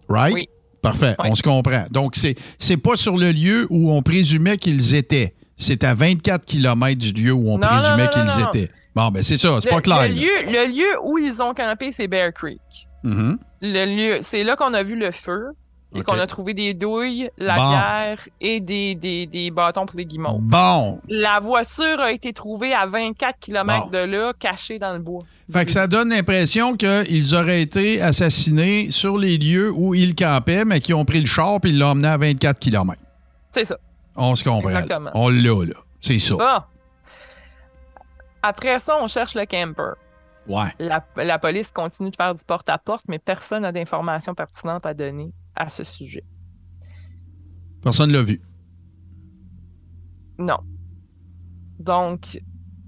Right? Oui. Parfait, Oui. on se comprend. Donc, c'est, pas sur le lieu où on présumait qu'ils étaient. C'est à 24 km du lieu où on Non, présumait qu'ils étaient. Bon, ben c'est ça, c'est pas clair. Le lieu, le lieu où ils ont campé, c'est Bear Creek. Mhm. Le lieu, c'est là qu'on a vu le feu et qu'on a trouvé des douilles, la Bon. bière et des, des, des bâtons pour les guimauves. Bon, La voiture a été trouvée à 24 km Bon. de là, cachée dans le bois. Fait que ça donne l'impression qu'ils auraient été assassinés sur les lieux où ils campaient, mais qui ont pris le char et ils l'ont emmené à 24 km. C'est ça. On se comprend. Exactement. On l'a, là. C'est ça. Bon. Après ça, on cherche le camper. Ouais. La, la police continue de faire du porte-à-porte, mais personne n'a d'informations pertinentes à donner à ce sujet. Personne l'a vu. Non. Donc,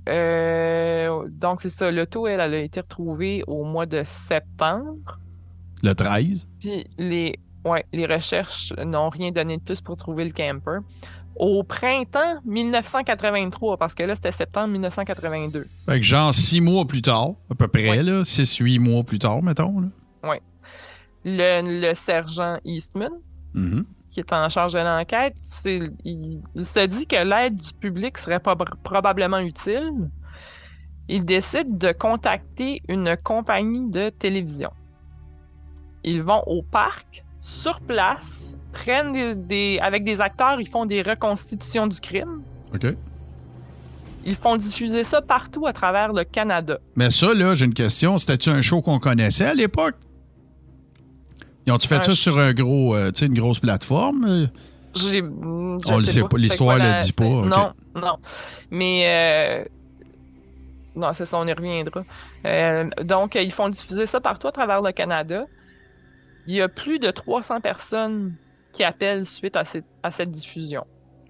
euh, donc c'est ça. L'auto, elle, elle a été retrouvée au mois de septembre. Le 13. Puis les, ouais, les recherches n'ont rien donné de plus pour trouver le camper. Au printemps 1983, parce que là, c'était septembre 1982. Fait que genre six mois plus tard, à peu près, Ouais. là. Six, huit mois plus tard, mettons. Là. Le, le sergent Eastman, Mhm. qui est en charge de l'enquête, il, il se dit que l'aide du public serait prob- probablement utile. Il décide de contacter une compagnie de télévision. Ils vont au parc, sur place, prennent des, des- avec des acteurs, ils font des reconstitutions du crime. OK. Ils font diffuser ça partout à travers le Canada. Mais ça, là, j'ai une question. C'était-tu un show qu'on connaissait à l'époque? Ils ont-tu fait Un ça sur un gros, euh, tu une grosse plateforme? euh? J'ai- On le sait pas, l'histoire quoi le dit pas. Non, non. Mais euh, non, c'est ça, on y reviendra. Euh, donc, ils font diffuser ça partout à travers le Canada. Il y a plus de 300 personnes qui appellent suite à cette, à cette diffusion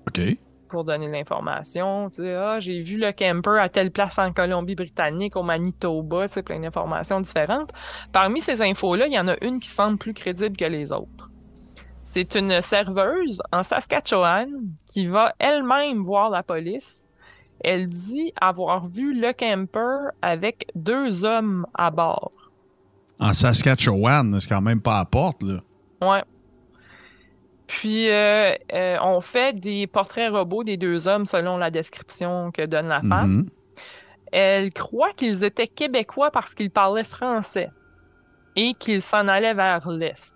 OK. Pour donner l'information. Tu sais, ah, j'ai vu le camper à telle place en Colombie-Britannique, au Manitoba, tu sais, plein d'informations différentes. Parmi ces infos-là, il y en a une qui semble plus crédible que les autres. C'est une serveuse en Saskatchewan qui va elle-même voir la police. Elle dit avoir vu le camper avec deux hommes à bord. En Saskatchewan, c'est quand même pas à porte, là. Ouais. Puis, euh, euh, on fait des portraits robots des deux hommes selon la description que donne la femme. Mhm. Elle croit qu'ils étaient québécois parce qu'ils parlaient français et qu'ils s'en allaient vers l'Est.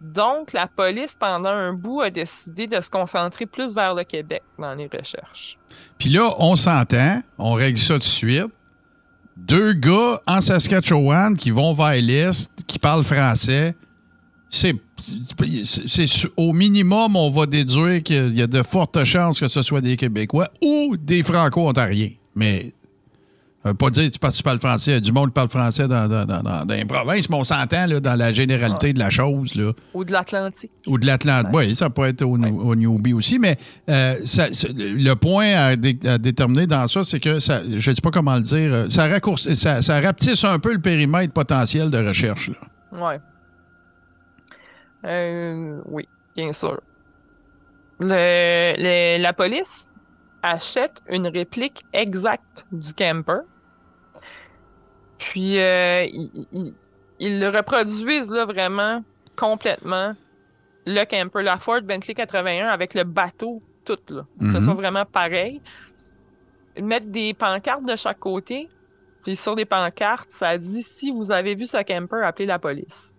Donc, la police, pendant un bout, a décidé de se concentrer plus vers le Québec dans les recherches. Puis là, on s'entend, on règle ça tout de suite. Deux gars en Saskatchewan qui vont vers l'Est, qui parlent français. C'est, c'est- au minimum, on va déduire qu'il y a de fortes chances que ce soit des Québécois ou des Franco-Ontariens. Mais ça veut pas dire que parce que tu parles français, il y a du monde qui parle français dans, dans, dans- les provinces, mais on s'entend dans la généralité de la chose. Là. Ou de l'Atlantique. Ou de l'Atlante. Oui, ça peut être au, au Newbie aussi, mais euh, ça- le point à, dé- à déterminer dans ça, c'est que ça, je ne sais pas comment le dire, euh, ça, ça, ça rapetisse un peu le périmètre potentiel de recherche. Là. Euh, oui, bien sûr. Le- le- la police achète une réplique exacte du camper. Puis, euh, ils, ils- ils le reproduisent là, vraiment complètement. Le camper, la Ford Bentley 81 avec le bateau, tout là. Que ce Mhm. soit vraiment pareil. Ils mettent des pancartes de chaque côté. Puis sur des pancartes, ça dit si vous avez vu ce camper, appelez la police.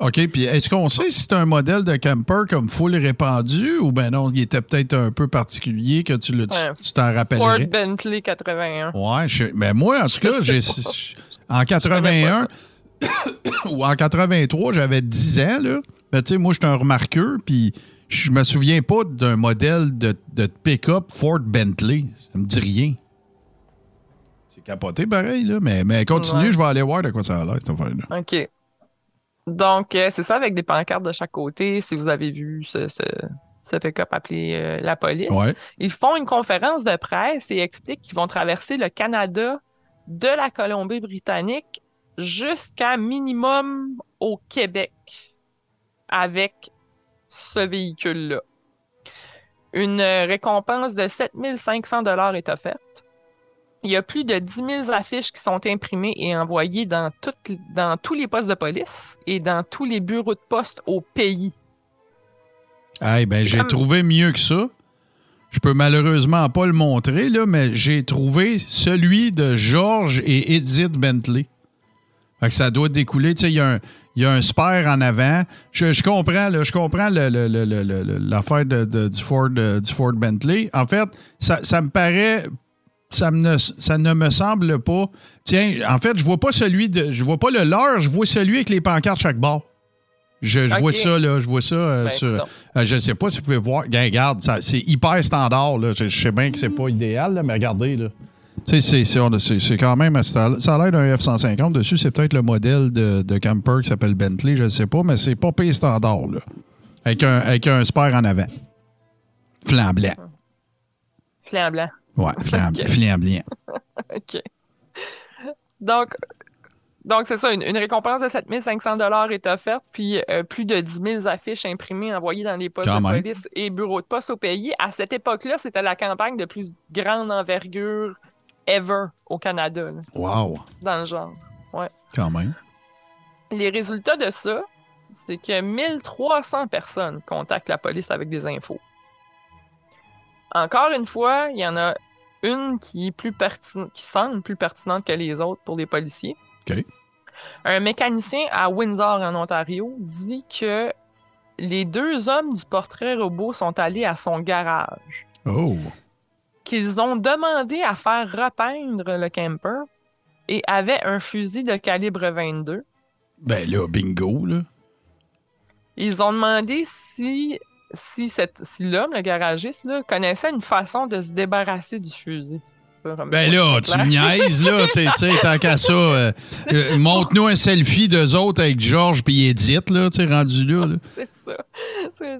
OK, puis est-ce qu'on sait si c'est un modèle de camper comme full répandu ou ben non, il était peut-être un peu particulier que tu le- tu Ouais. tu t'en Ford rappellerais? Bentley 81. Ouais, je, mais moi, en tout cas, j'ai, en 81 ou en 83, j'avais 10 ans, là. Ben, tu sais, moi, j'étais un remarqueur, puis je me souviens pas d'un modèle de, de pick-up Ford Bentley. Ça me dit rien. C'est capoté pareil, là. Mais, mais continue, Ouais. je vais aller voir de quoi ça a l'air, cette affaire-là. OK. Donc, euh, c'est ça avec des pancartes de chaque côté. Si vous avez vu ce, ce, ce pick-up, appelez euh, la police. Ouais. Ils font une conférence de presse et expliquent qu'ils vont traverser le Canada de la Colombie-Britannique jusqu'à minimum au Québec avec ce véhicule-là. Une récompense de 7500 dollars est offerte. Il y a plus de 10 000 affiches qui sont imprimées et envoyées dans, tous les postes de police et dans tous les bureaux de poste au pays. Hey, ben, j'ai Comme- trouvé mieux que ça. Je peux malheureusement pas le montrer, là, mais j'ai trouvé celui de George et Edith Bentley. Fait que ça doit découler. Tu sais, il y, a un- il y a un spare en avant. Je, je comprends, là, je comprends l'affaire de- de- du, Ford, euh, du Ford Bentley. En fait, ça, ça me paraît. Ça, me ça ne me semble pas. Tiens, en fait, je vois pas celui de. Je vois pas le leur, je vois celui avec les pancartes chaque bord. Je, je vois ça, là. Je vois ça euh, Ben, sur. euh, je ne sais pas si vous pouvez voir. Regarde, c'est hyper standard, là. Je, je sais bien que c'est pas idéal, là, mais regardez, là. C'est- c'est on a- c'est- c'est quand même. Ça a l'air d'un F-150. Dessus, c'est peut-être le modèle de, de camper qui s'appelle Bentley, je ne sais pas, mais c'est pas pire standard, là. Avec un, avec un spare en avant. Flanc blanc. Flanc blanc. Ouais, flanc, Ok. Donc, donc c'est ça, une, une récompense de 7500 est offerte, puis euh, plus de 10 000 affiches imprimées envoyées dans les postes Quand de même. police et bureaux de poste au pays. À cette époque-là, c'était la campagne de plus grande envergure ever au Canada, là, Wow, dans le genre. quand même. Les résultats de ça, c'est que 1300 personnes contactent la police avec des infos. Encore une fois, il y en a une qui est plus pertinente, qui semble plus pertinente que les autres pour les policiers. Un mécanicien à Windsor, en Ontario, dit que les deux hommes du portrait robot sont allés à son garage, Oh. qu'ils ont demandé à faire repeindre le camper et avaient un fusil de calibre 22. Ben là, bingo, là. Ils ont demandé si, si, cette- si l'homme, le garagiste, là, connaissait une façon de se débarrasser du fusil. Ben là, tu me niaises, là. t'es- Tu sais, tant qu'à ça, euh, euh, montre-nous un selfie d'eux autres avec Georges puis Edith, là, tu rendu là. là. C'est ça.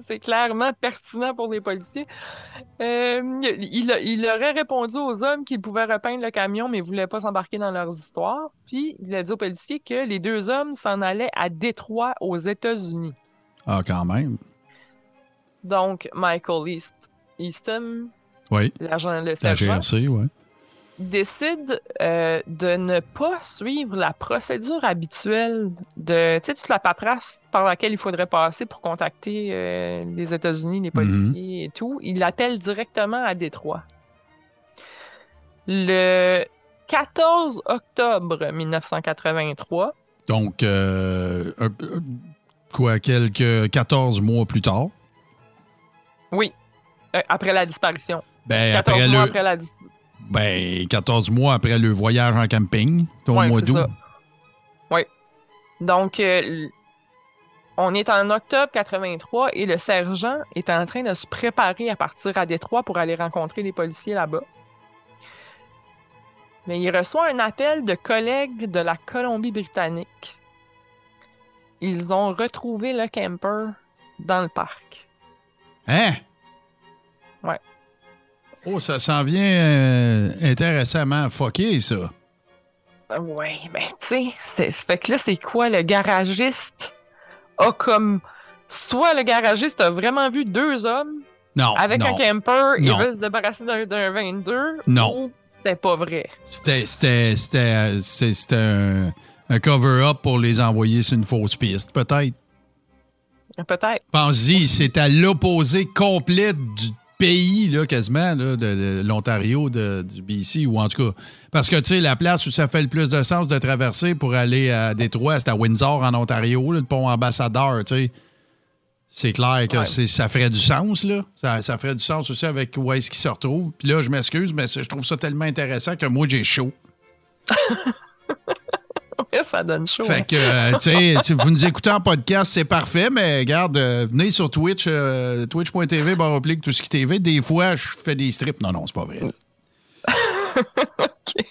C'est- clairement pertinent pour les policiers. Euh, il, il aurait répondu aux hommes qu'il pouvait repeindre le camion, mais il voulait pas s'embarquer dans leurs histoires. Puis, il a dit aux policiers que les deux hommes s'en allaient à Détroit, aux États-Unis. Ah, quand même. Donc, Michael East, Easton, Oui, l'agent, le la GRC, oui. décide euh, de ne pas suivre la procédure habituelle de, toute la paperasse par laquelle il faudrait passer pour contacter euh, les États-Unis, les policiers et tout. Il appelle directement à Détroit. Le 14 octobre 1983, Donc, euh, quoi, quelques 14 mois plus tard, oui, euh, après la disparition. ben, 14 après mois le, après la ben, 14 mois après le voyage en camping, au mois d'août. Oui. Donc, euh, on est en octobre 83 et le sergent est en train de se préparer à partir à Détroit pour aller rencontrer les policiers là-bas. Mais il reçoit un appel de collègues de la Colombie-Britannique. Ils ont retrouvé le camper dans le parc. Hein? Ouais. Oh, ça s'en vient euh, intéressamment fucké, ça. Oui, ben, tu sais, fait que là, c'est quoi, le garagiste? A comme. Soit le garagiste a vraiment vu deux hommes Non, avec non. un camper, Non. veut se débarrasser d'un d'un 22. Non. ou C'était pas vrai? C'était, un cover-up pour les envoyer sur une fausse piste, peut-être. Peut-être. Pense-y, c'est à l'opposé complet du pays, là, quasiment, là, de, de l'Ontario, du BC, ou en tout cas. Parce que, tu sais, la place où ça fait le plus de sens de traverser pour aller à Détroit, c'est à Windsor, en Ontario, là, le pont ambassadeur, tu sais. C'est clair que Ouais. ça ferait du sens, là. Ça, ça ferait du sens aussi avec où est-ce qu'ils se retrouvent. Puis là, je m'excuse, mais je trouve ça tellement intéressant que moi, j'ai chaud. ça donne chaud. Fait que, euh, tu sais, vous nous écoutez en podcast, c'est parfait, mais regarde, euh, venez sur Twitch, euh, twitch.tv, barre tout ce qui TV. Des fois, je fais des strips. Non, non, c'est pas vrai. Ok.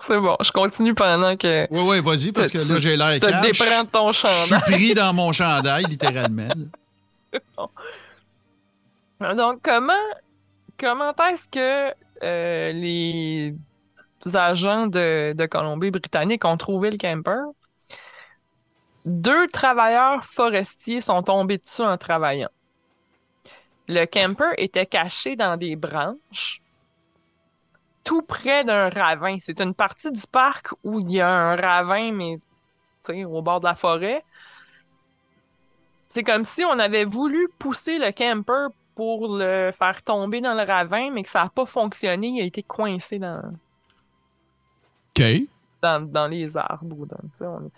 C'est bon, je continue pendant que Oui, oui, vas-y, parce que là, j'ai l'air tu te déprends de ton Je suis chandail. pris dans mon chandail, littéralement. Donc, comment, comment est-ce que euh, les agents de, Colombie-Britannique ont trouvé le camper? Deux travailleurs forestiers sont tombés dessus en travaillant. Le camper était caché dans des branches, tout près d'un ravin. C'est une partie du parc où il y a un ravin, mais au bord de la forêt. C'est comme si on avait voulu pousser le camper pour le faire tomber dans le ravin, mais que ça n'a pas fonctionné. Il a été coincé dans, Dans, dans les arbres. On-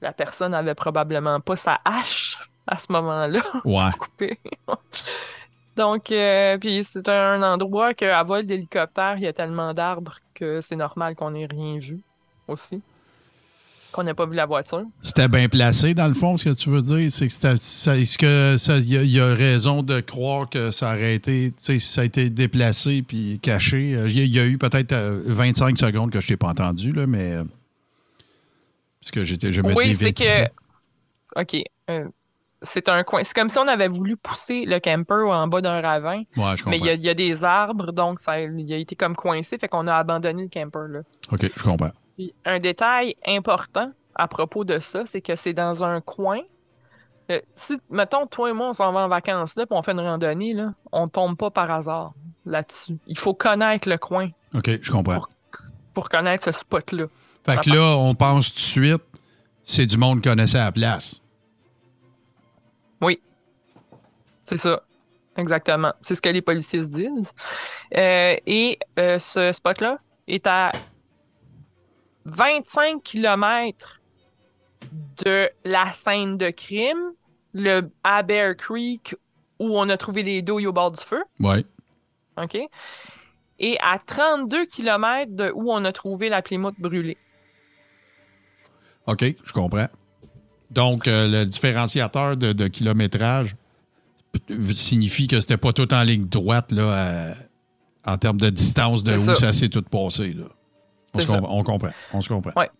la personne avait probablement pas sa hache à ce moment-là Ouais. coupée. Donc, euh, puis c'est un endroit qu'à vol d'hélicoptère, il y a tellement d'arbres que c'est normal qu'on n'ait rien vu aussi. Qu'on n'a pas vu la voiture. C'était bien placé, dans le fond, ce que tu veux dire? C'est que est-ce que ça y, a- y a raison de croire que ça aurait été, ça a été déplacé puis caché? Euh, Il y, a- il y a eu peut-être euh, 25 secondes que je t'ai pas entendu, là, mais. euh, parce que j'étais, je me Oui, c'est que. OK. euh, c'est un coin. C'est comme si on avait voulu pousser le camper en bas d'un ravin, Ouais, je comprends. mais il y, y a des arbres, donc ça, il a été comme coincé, fait qu'on a abandonné le camper. Là. OK, je comprends. Puis un détail important à propos de ça, c'est que c'est dans un coin. Euh, si, mettons, toi et moi, on s'en va en vacances là, puis on fait une randonnée, là, on tombe pas par hasard là-dessus. Il faut connaître le coin OK, je comprends. pour connaître ce spot-là. Fait que là, on pense tout de suite, c'est du monde qui connaissait la place. Oui. C'est ça. Exactement. C'est ce que les policiers se disent. Euh, et euh, ce spot-là est à 25 km de la scène de crime, le à Bear Creek, où on a trouvé les douilles au bord du feu. Ouais. OK? Et à 32 km de où on a trouvé la Plymouth brûlée. OK, je comprends. Donc, euh, le différenciateur de, de kilométrage signifie que c'était pas tout en ligne droite là, à- en termes de distance de où ça. ça, s'est tout passé. Là. On, se on comprend. On se comprend. Ouais.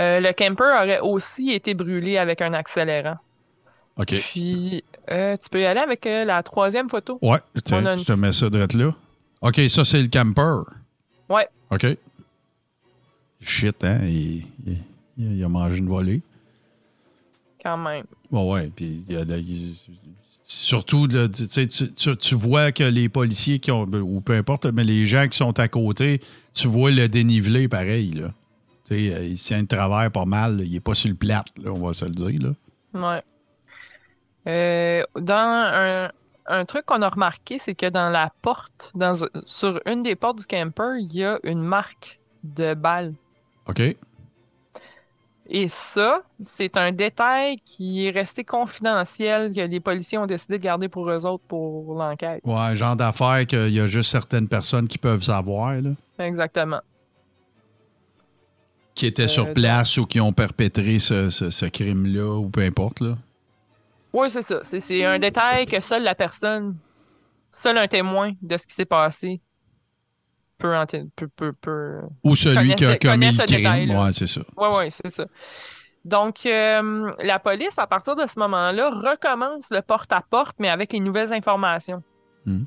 Euh, le camper aurait aussi été brûlé avec un accélérant. OK. Puis, euh, tu peux y aller avec euh, la troisième photo. Ouais, tiens, une- je te mets ça direct là. OK, ça, c'est le camper. Ouais. OK. Shit, hein? Il, il- il a mangé une volée. Quand même. Ouais, ouais. Puis, il y a surtout, là, tu, vois que les policiers qui ont, ou peu importe, mais les gens qui sont à côté, tu vois le dénivelé pareil, là. Tu sais, euh, il tient de travers pas mal. là. Il est pas sur le plat, on va se le dire, là. Ouais. Euh, dans un, un truc qu'on a remarqué, c'est que dans la porte, dans, sur une des portes du camper, il y a une marque de balle. OK? Et ça, c'est un détail qui est resté confidentiel, que les policiers ont décidé de garder pour eux autres pour l'enquête. Ouais, genre d'affaires qu'il y a juste certaines personnes qui peuvent savoir, là, Exactement. qui étaient sur Euh, place ou qui ont perpétré ce, ce- ce crime-là, ou peu importe, là. Oui, c'est ça. C'est un détail que seule la personne, seul un témoin de ce qui s'est passé peut... Ou celui qui a commis le crime. Ouais, c'est ça. Oui, oui, c'est ça. Donc, euh, la police, à partir de ce moment-là, recommence le porte-à-porte, mais avec les nouvelles informations. Mhm.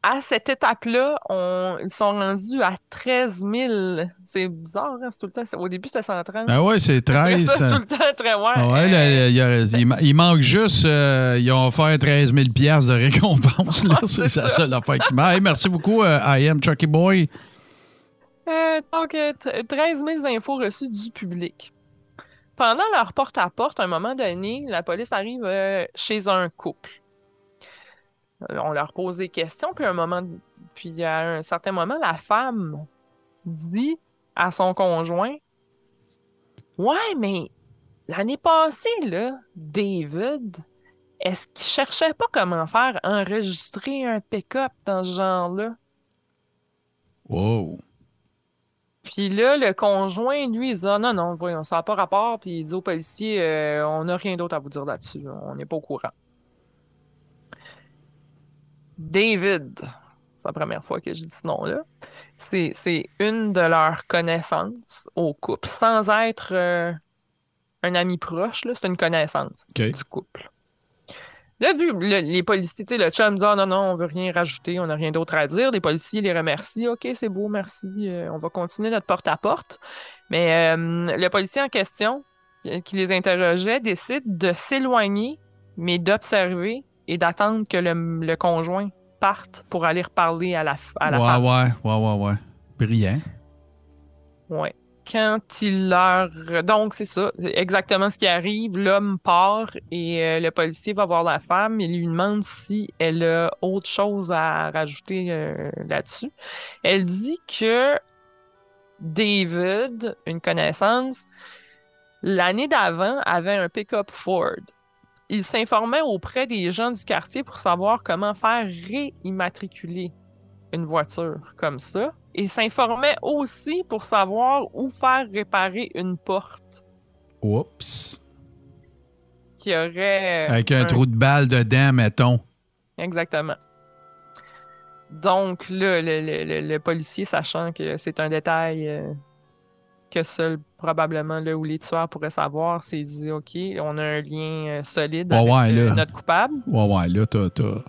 À cette étape-là, on- ils sont rendus à 13 000. C'est bizarre, hein? C'est tout le temps. Au début, c'était 130. Ah ouais, c'est Après 13. ça, c'est ça. tout le temps très ouais. Ah ouais, là, Euh, il, il ma- il manque juste, euh, ils ont offert 13 000 piastres de récompense. c'est la ça. seule affaire qui m'a. Hey, merci beaucoup, euh, I am Chucky Boy. Euh, donc, euh, t- 13 000 infos reçues du public. Pendant leur porte-à-porte, à un moment donné, la police arrive euh, chez un couple. Euh, On leur pose des questions, puis à un moment, puis à un certain moment, la femme dit à son conjoint Ouais, mais l'année passée, là, David, est-ce qu'il cherchait pas comment faire enregistrer un pick-up dans ce genre-là? Wow. Puis là, le conjoint, lui, il dit Ah non, non, voyons, ça n'a pas rapport. Puis il dit aux policiers euh, On n'a rien d'autre à vous dire là-dessus. là. On n'est pas au courant. David, c'est la première fois que je dis ce nom-là. C'est, une de leurs connaissances au couple, sans être euh, un ami proche, c'est une connaissance du couple. Là, vu le- les policiers, le chum dit Ah non, non, on veut rien rajouter, on n'a rien d'autre à dire. Les policiers les remercient OK, c'est beau, merci, euh, on va continuer notre porte-à-porte. Mais euh, le policier en question, qui les interrogeait, décide de s'éloigner, mais d'observer et d'attendre que le, le conjoint parte pour aller reparler à la, à la ouais, femme. ouais, ouais, ouais, ouais. Brillant. Ouais. Quand il leur. Donc, c'est ça, exactement ce qui arrive. L'homme part et euh, le policier va voir la femme et lui demande si elle a autre chose à rajouter euh, là-dessus. Elle dit que David, une connaissance, l'année d'avant avait un pick-up Ford. Il s'informait auprès des gens du quartier pour savoir comment faire réimmatriculer une voiture comme ça et s'informait aussi pour savoir où faire réparer une porte Oups. qui aurait. Avec un trou de balle dedans, mettons. Exactement. Donc là, le, le- le- le policier, sachant que c'est un détail euh, que seul probablement là où les tueurs pourraient savoir, s'est dit OK, on a un lien euh, solide Ouais, avec ouais, euh, notre coupable. Ouais, ouais, là, t'as, t'as-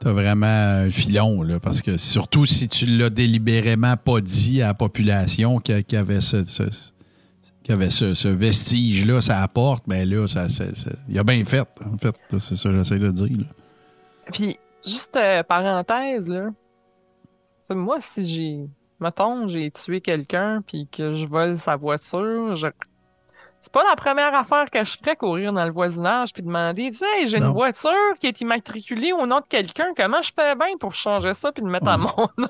t'as vraiment un filon, là, parce que surtout si tu l'as délibérément pas dit à la population qu'il y avait ce, ce- qu'il y avait ce, ce vestige-là, ça apporte, mais là, ça, ça- ça- il a bien fait, en fait, c'est ça que j'essaie de dire. là. Puis, juste euh, parenthèse, là. c'est Moi, si j'ai. Mettons, j'ai tué quelqu'un puis que je vole sa voiture, je. C'est pas la première affaire que je ferais courir dans le voisinage puis demander, tu sais, j'ai une voiture qui est immatriculée au nom de quelqu'un, comment je fais bien pour changer ça puis le mettre à mon nom?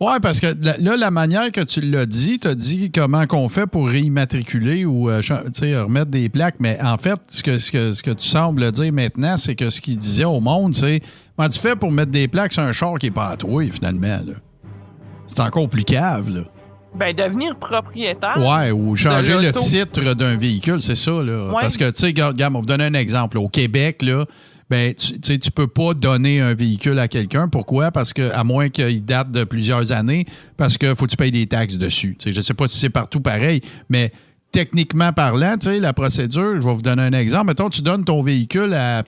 Ouais, parce que là, la manière que tu l'as dit, tu as dit comment qu'on fait pour réimmatriculer ou euh, remettre des plaques, mais en fait, ce que, ce que, ce que tu sembles dire maintenant, c'est que ce qu'il disait au monde, c'est comment tu fais pour mettre des plaques sur un char qui n'est pas à toi, finalement. là? C'est encore plus cave, là. Ben, devenir propriétaire. Ouais, ou changer le titre d'un véhicule, c'est ça, là. Ouais. Parce que, tu sais, regarde, on va vous donner un exemple. Au Québec, là, ben, tu sais, tu peux pas donner un véhicule à quelqu'un. Pourquoi? Parce que, à moins qu'il date de plusieurs années, parce que faut que tu payes des taxes dessus. Sais, je sais pas si c'est partout pareil, mais techniquement parlant, tu sais, la procédure, je vais vous donner un exemple. Mettons, tu donnes ton véhicule à,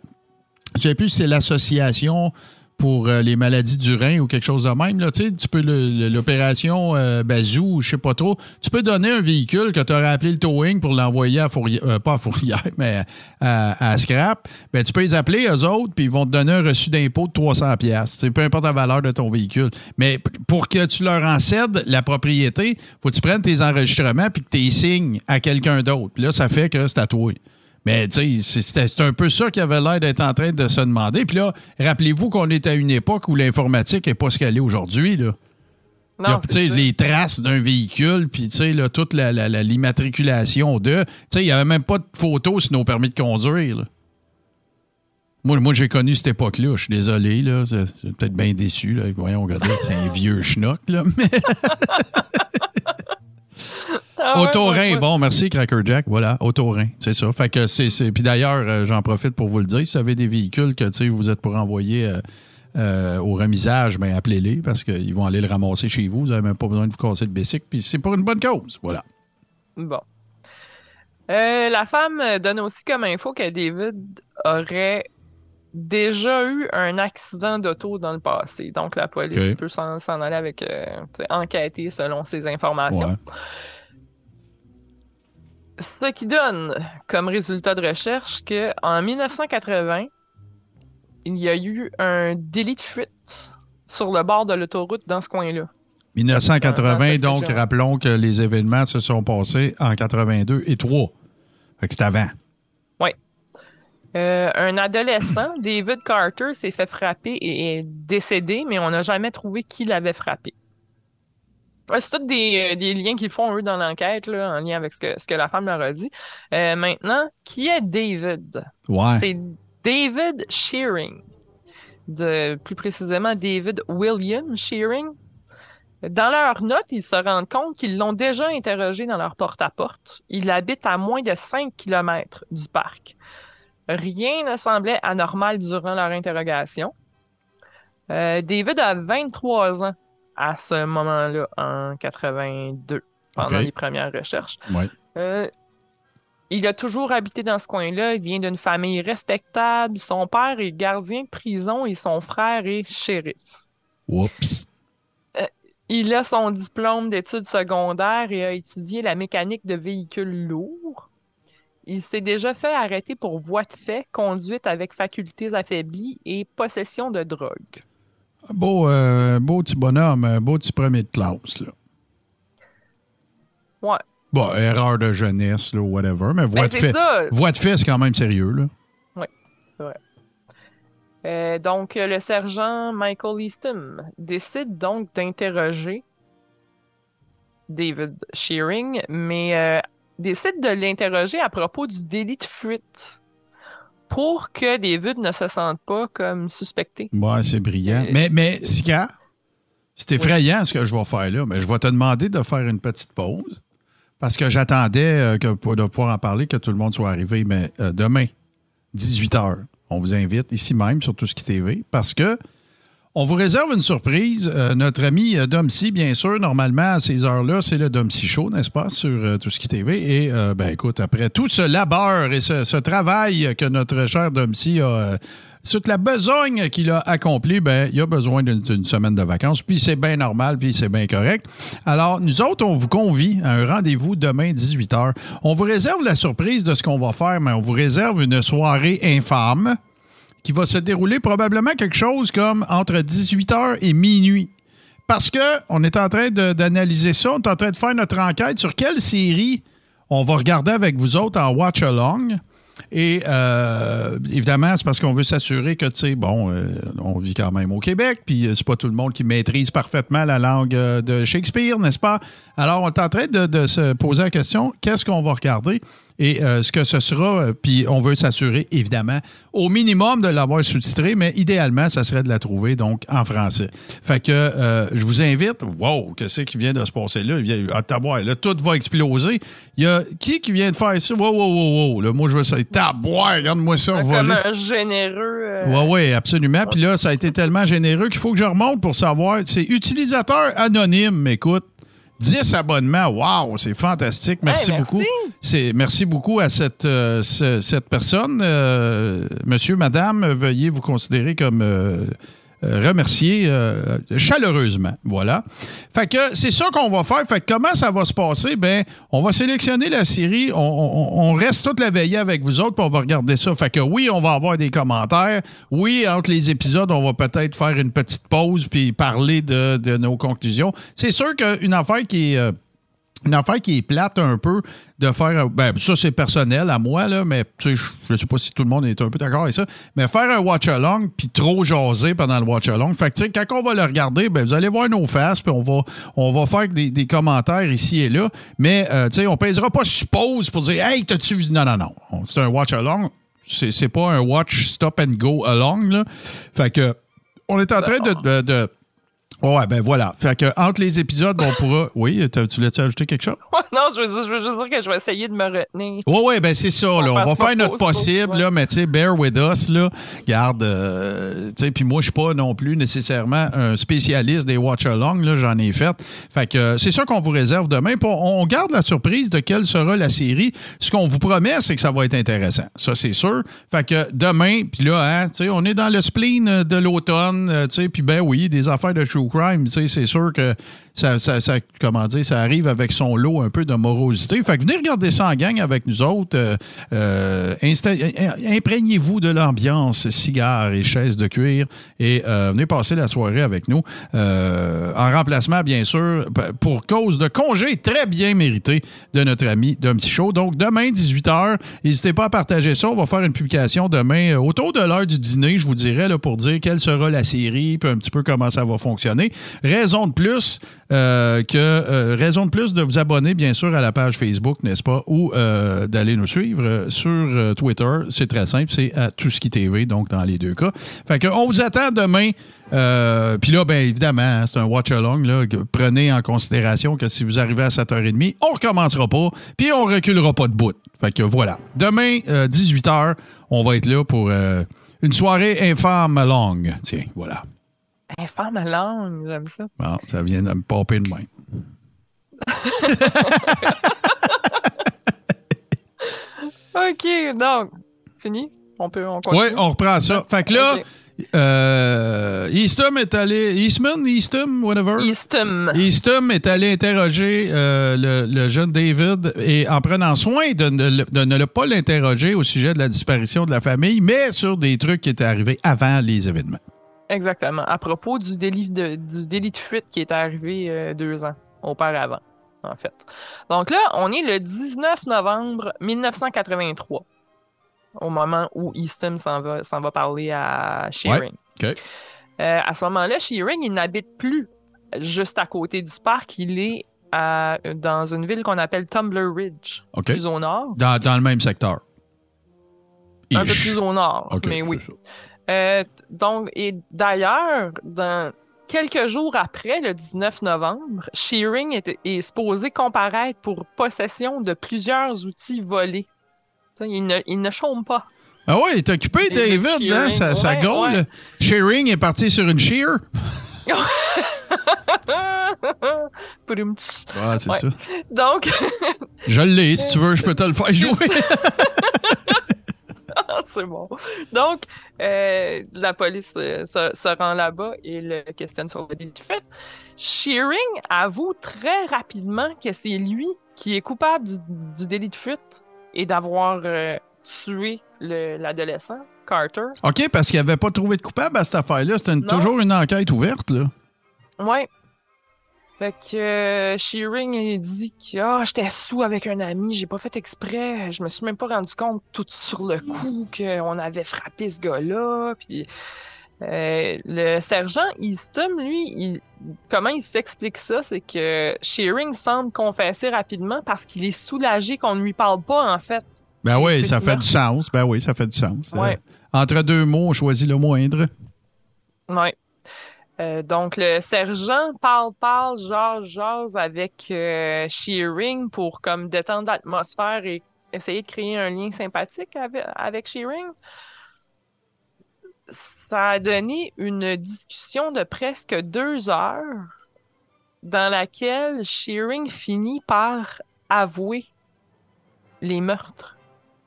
je sais plus si c'est l'association pour euh, les maladies du rein ou quelque chose de même. Là. Tu peux l'opération euh, Bazou, je sais pas trop. Tu peux donner un véhicule que tu aurais appelé le towing pour l'envoyer à Fourrière, euh, pas à Fourrière, mais à, Scrap. Ben, tu peux les appeler eux autres, puis ils vont te donner un reçu d'impôt de 300 pièces. Peu importe la valeur de ton véhicule. Mais pour que tu leur en cèdes la propriété, faut que tu prennes tes enregistrements puis que tu les signes à quelqu'un d'autre. Là, ça fait que c'est à toi. Mais tu sais, c'est- un peu ça qui avait l'air d'être en train de se demander. Puis là, rappelez-vous qu'on est à une époque où l'informatique n'est pas ce qu'elle est aujourd'hui. Là. Non, sais, ça. les traces d'un véhicule, puis tu sais, là, toute la- la- la- l'immatriculation de. Tu sais, il n'y avait même pas de photos sur nos permis de conduire. là. Moi, moi j'ai connu cette époque-là. Je suis désolé. là. C'est c'est peut-être bien déçu. Là. Voyons, regardez, c'est un vieux schnock. Là. Mais Ah ouais, Autorin, ouais, ouais. bon, merci Cracker Jack. Voilà, Autorin, c'est ça. Fait que c'est. c'est- Puis d'ailleurs, euh, j'en profite pour vous le dire. Si vous avez des véhicules que vous êtes pour envoyer euh, euh, au remisage, ben appelez-les parce qu'ils vont aller le ramasser chez vous. Vous n'avez même pas besoin de vous casser le bicycle. Puis c'est pour une bonne cause. Voilà. Bon. La femme donne aussi comme info que David aurait déjà eu un accident d'auto dans le passé. Donc la police peut s'en s'en aller avec euh, enquêter selon ces informations. Ouais. Ce qui donne comme résultat de recherche que en 1980, il y a eu un délit de fuite sur le bord de l'autoroute dans ce coin-là. 1980, Dans cette donc rappelons que les événements se sont passés en 82 et 3. Fait que c'est avant. Euh, un adolescent, David Carter, s'est fait frapper et est décédé, mais on n'a jamais trouvé qui l'avait frappé. Ouais, C'est tous des, euh, des liens qu'ils font, eux, dans l'enquête, en lien avec ce que, ce que la femme leur a dit. Euh, maintenant, qui est David? Ouais. C'est David Shearing. De, plus précisément, David William Shearing. Dans leurs notes, ils se rendent compte qu'ils l'ont déjà interrogé dans leur porte-à-porte. Il habite à moins de 5 km du parc. Rien ne semblait anormal durant leur interrogation. Euh, David a 23 ans à ce moment-là, en 82, pendant les premières recherches. Ouais. Euh, il a toujours habité dans ce coin-là. Il vient d'une famille respectable. Son père est gardien de prison et son frère est shérif. Oups. Il a son diplôme d'études secondaires et a étudié la mécanique de véhicules lourds. Il s'est déjà fait arrêter pour voie de fait, conduite avec facultés affaiblies et possession de drogue. Beau, euh, beau petit bonhomme, euh, beau petit premier de classe. Là. Ouais. Bon, erreur de jeunesse, là, whatever, mais voix Ben, de c'est fait. ça. Voix de fait, c'est quand même sérieux, là. Euh, donc, euh, le sergent Michael Easton décide donc d'interroger David Shearing, mais euh, décide de l'interroger à propos du délit de fuite pour que David ne se sente pas comme suspecté. Ouais, c'est brillant. Euh, mais, mais, Sika, C'est effrayant ce que je vais faire là, mais je vais te demander de faire une petite pause parce que j'attendais euh, que, de pouvoir en parler, que tout le monde soit arrivé. Mais euh, demain, 18h, on vous invite ici même sur Tout ce qui TV parce que on vous réserve une surprise. Euh, notre ami euh, Domcy, bien sûr, normalement, à ces heures-là, c'est le Domcy Show, n'est-ce pas, sur euh, Tout ce qui TV. Et, euh, ben écoute, après tout ce labeur et ce, travail que notre cher Domcy a... euh, toute la besogne qu'il a accomplie, ben, il a besoin d'une d'une semaine de vacances. Puis c'est bien normal, puis c'est bien correct. Alors, nous autres, on vous convie à un rendez-vous demain, 18h. On vous réserve la surprise de ce qu'on va faire, mais on vous réserve une soirée infâme qui va se dérouler probablement quelque chose comme entre 18h et minuit. Parce que on est en train d'analyser ça, on est en train de faire notre enquête sur quelle série on va regarder avec vous autres en watch along. Et euh, évidemment, c'est parce qu'on veut s'assurer que, tu sais, bon, euh, on vit quand même au Québec, puis euh, c'est pas tout le monde qui maîtrise parfaitement la langue de Shakespeare, n'est-ce pas? Alors, on est en train de se poser la question, qu'est-ce qu'on va regarder? Et euh, ce que ce sera, euh, puis on veut s'assurer, évidemment, au minimum de l'avoir sous-titré, mais idéalement, ça serait de la trouver, donc, en français. Fait que euh, je vous invite, wow, qu'est-ce qui vient de se passer là? Il vient, taboire, là, tout va exploser. Il y a qui qui vient de faire ça? Wow, wow, wow, wow. Là, moi, je veux ça. Taboire, regarde-moi ça, Comme un généreux. euh, Oui, oui, absolument. Puis là, ça a été tellement généreux qu'il faut que je remonte pour savoir. C'est utilisateur anonyme, écoute. 10 abonnements, wow, c'est fantastique. Merci, Hey, merci. beaucoup. C'est merci beaucoup à cette, euh, ce- cette personne. Euh, monsieur, madame, veuillez vous considérer comme euh, remercié euh, chaleureusement. Voilà. Fait que c'est ça qu'on va faire. Fait que comment ça va se passer? Ben, on va sélectionner la série. On, reste toute la veillée avec vous autres, puis on va regarder ça. Fait que oui, on va avoir des commentaires. Oui, entre les épisodes, on va peut-être faire une petite pause puis parler de, de nos conclusions. C'est sûr qu'une affaire qui est. euh, une affaire qui est plate un peu de faire. Ben, ça, c'est personnel à moi, là, mais tu sais, je- je sais pas si tout le monde est un peu d'accord avec ça. Mais faire un watch-along puis trop jaser pendant le watch-along. Fait que, tu sais, quand on va le regarder, ben, vous allez voir nos faces puis on va, on va faire des, commentaires ici et là. Mais, euh, tu sais, on pèsera pas sur pause pour dire, hey, t'as-tu vu? Non, non, non. On- C'est un watch-along. C'est pas un watch stop and go along, là. Fait que, on est en train de Ouais, ben voilà. Fait que entre les épisodes, on pourra. Oui, tu voulais-tu ajouter quelque chose? non, je veux, dire, je veux juste dire que je vais essayer de me retenir. Oui, oui, ben c'est ça. Là. On va faire notre possible, là, mais tu sais, bear with us. Là. Garde, euh, tu sais, puis moi, je suis pas non plus nécessairement un spécialiste des watch-along. là, J'en ai fait. Fait que euh, c'est ça qu'on vous réserve demain. Puis on, on garde la surprise de quelle sera la série. Ce qu'on vous promet, c'est que ça va être intéressant. Ça, c'est sûr. Fait que demain, puis là, hein, tu sais, on est dans le spleen euh, de l'automne. euh, tu sais, puis ben oui, des affaires de crime. Tu sais, c'est sûr que ça, ça, ça- comment dire, ça arrive avec son lot un peu de morosité. Fait que venez regarder ça en gang avec nous autres. Euh, euh, im- Imprégnez-vous de l'ambiance, cigares et chaises de cuir et euh, venez passer la soirée avec nous. Euh, en remplacement, bien sûr, pour cause de congé très bien mérité de notre ami Dom Petit Show. Donc, demain, 18h, n'hésitez pas à partager ça. On va faire une publication demain euh, autour de l'heure du dîner, je vous dirais, là, pour dire quelle sera la série, puis un petit peu comment ça va fonctionner. Raison de plus euh, que euh, raison de plus de vous abonner, bien sûr, à la page Facebook, n'est-ce pas, ou euh, d'aller nous suivre sur Twitter. C'est très simple, c'est à tout ce qui TV, donc dans les deux cas. Fait que on vous attend demain. Puis là, bien évidemment, hein, c'est un watch-along. Prenez en considération que si vous arrivez à 7h30, on recommencera pas, puis on reculera pas de bout. Fait que voilà. Demain, euh, 18h, on va être là pour une soirée infâme longue. Tiens, voilà. Infâme à langue, j'aime ça. Bon, ça vient de me popper de main. OK, donc, fini? On peut, on continue? Oui, on reprend ça. Fait que là, Ok. euh, Eastham est allé. Eastman, Eastham, whatever? Eastham. Eastham est allé interroger euh, le, le jeune David et en prenant soin de ne, de pas l'interroger au sujet de la disparition de la famille, mais sur des trucs qui étaient arrivés avant les événements. Exactement. À propos du délit de, du délit de fuite qui est arrivé euh, deux ans auparavant, en fait. Donc là, on est le 19 novembre 1983, au moment où Easton s'en va, va parler à Shearing. Euh, à ce moment-là, Shearing, il n'habite plus juste à côté du parc. Il est à- dans une ville qu'on appelle Tumbler Ridge, plus au nord. Dans, dans le même secteur. Un peu plus au nord, mais oui. ça. Euh, donc, et d'ailleurs, dans quelques jours après, le 19 novembre, Shearing est, est supposé comparaître pour possession de plusieurs outils volés. Ça, Il ne, il ne chôme pas. Ah ouais, il est occupé, David David, hein? Ça ouais. Shearing est parti sur une shear. Ah, c'est Ouais. ça. Donc, Je l'ai, si tu veux, je peux te le faire jouer. c'est bon. Donc, euh, la police euh, se, se rend là-bas et le questionne sur le délit de fuite. Shearing avoue très rapidement que c'est lui qui est coupable du, du délit de fuite et d'avoir euh, tué le- l'adolescent, Carter. OK, parce qu'il n'avait pas trouvé de coupable à cette affaire-là. C'était toujours une enquête ouverte, là. Ouais. Fait que euh, Shearing il dit que ah, j'étais sous avec un ami, j'ai pas fait exprès, je me suis même pas rendu compte tout sur le coup qu'on avait frappé ce gars-là. Puis euh, le sergent Easton, lui, il- comment il s'explique ça, c'est que Shearing semble confesser rapidement parce qu'il est soulagé qu'on ne lui parle pas en fait. Ben oui, ça fait du sens. Ben oui, ça fait du sens. Ouais. Euh, entre deux mots, on choisit le moindre. Ouais. Euh, donc, le sergent parle, parle, jase, jase avec euh, Shearing pour comme détendre l'atmosphère et essayer de créer un lien sympathique avec, avec Shearing. Ça a donné une discussion de presque deux heures dans laquelle Shearing finit par avouer les meurtres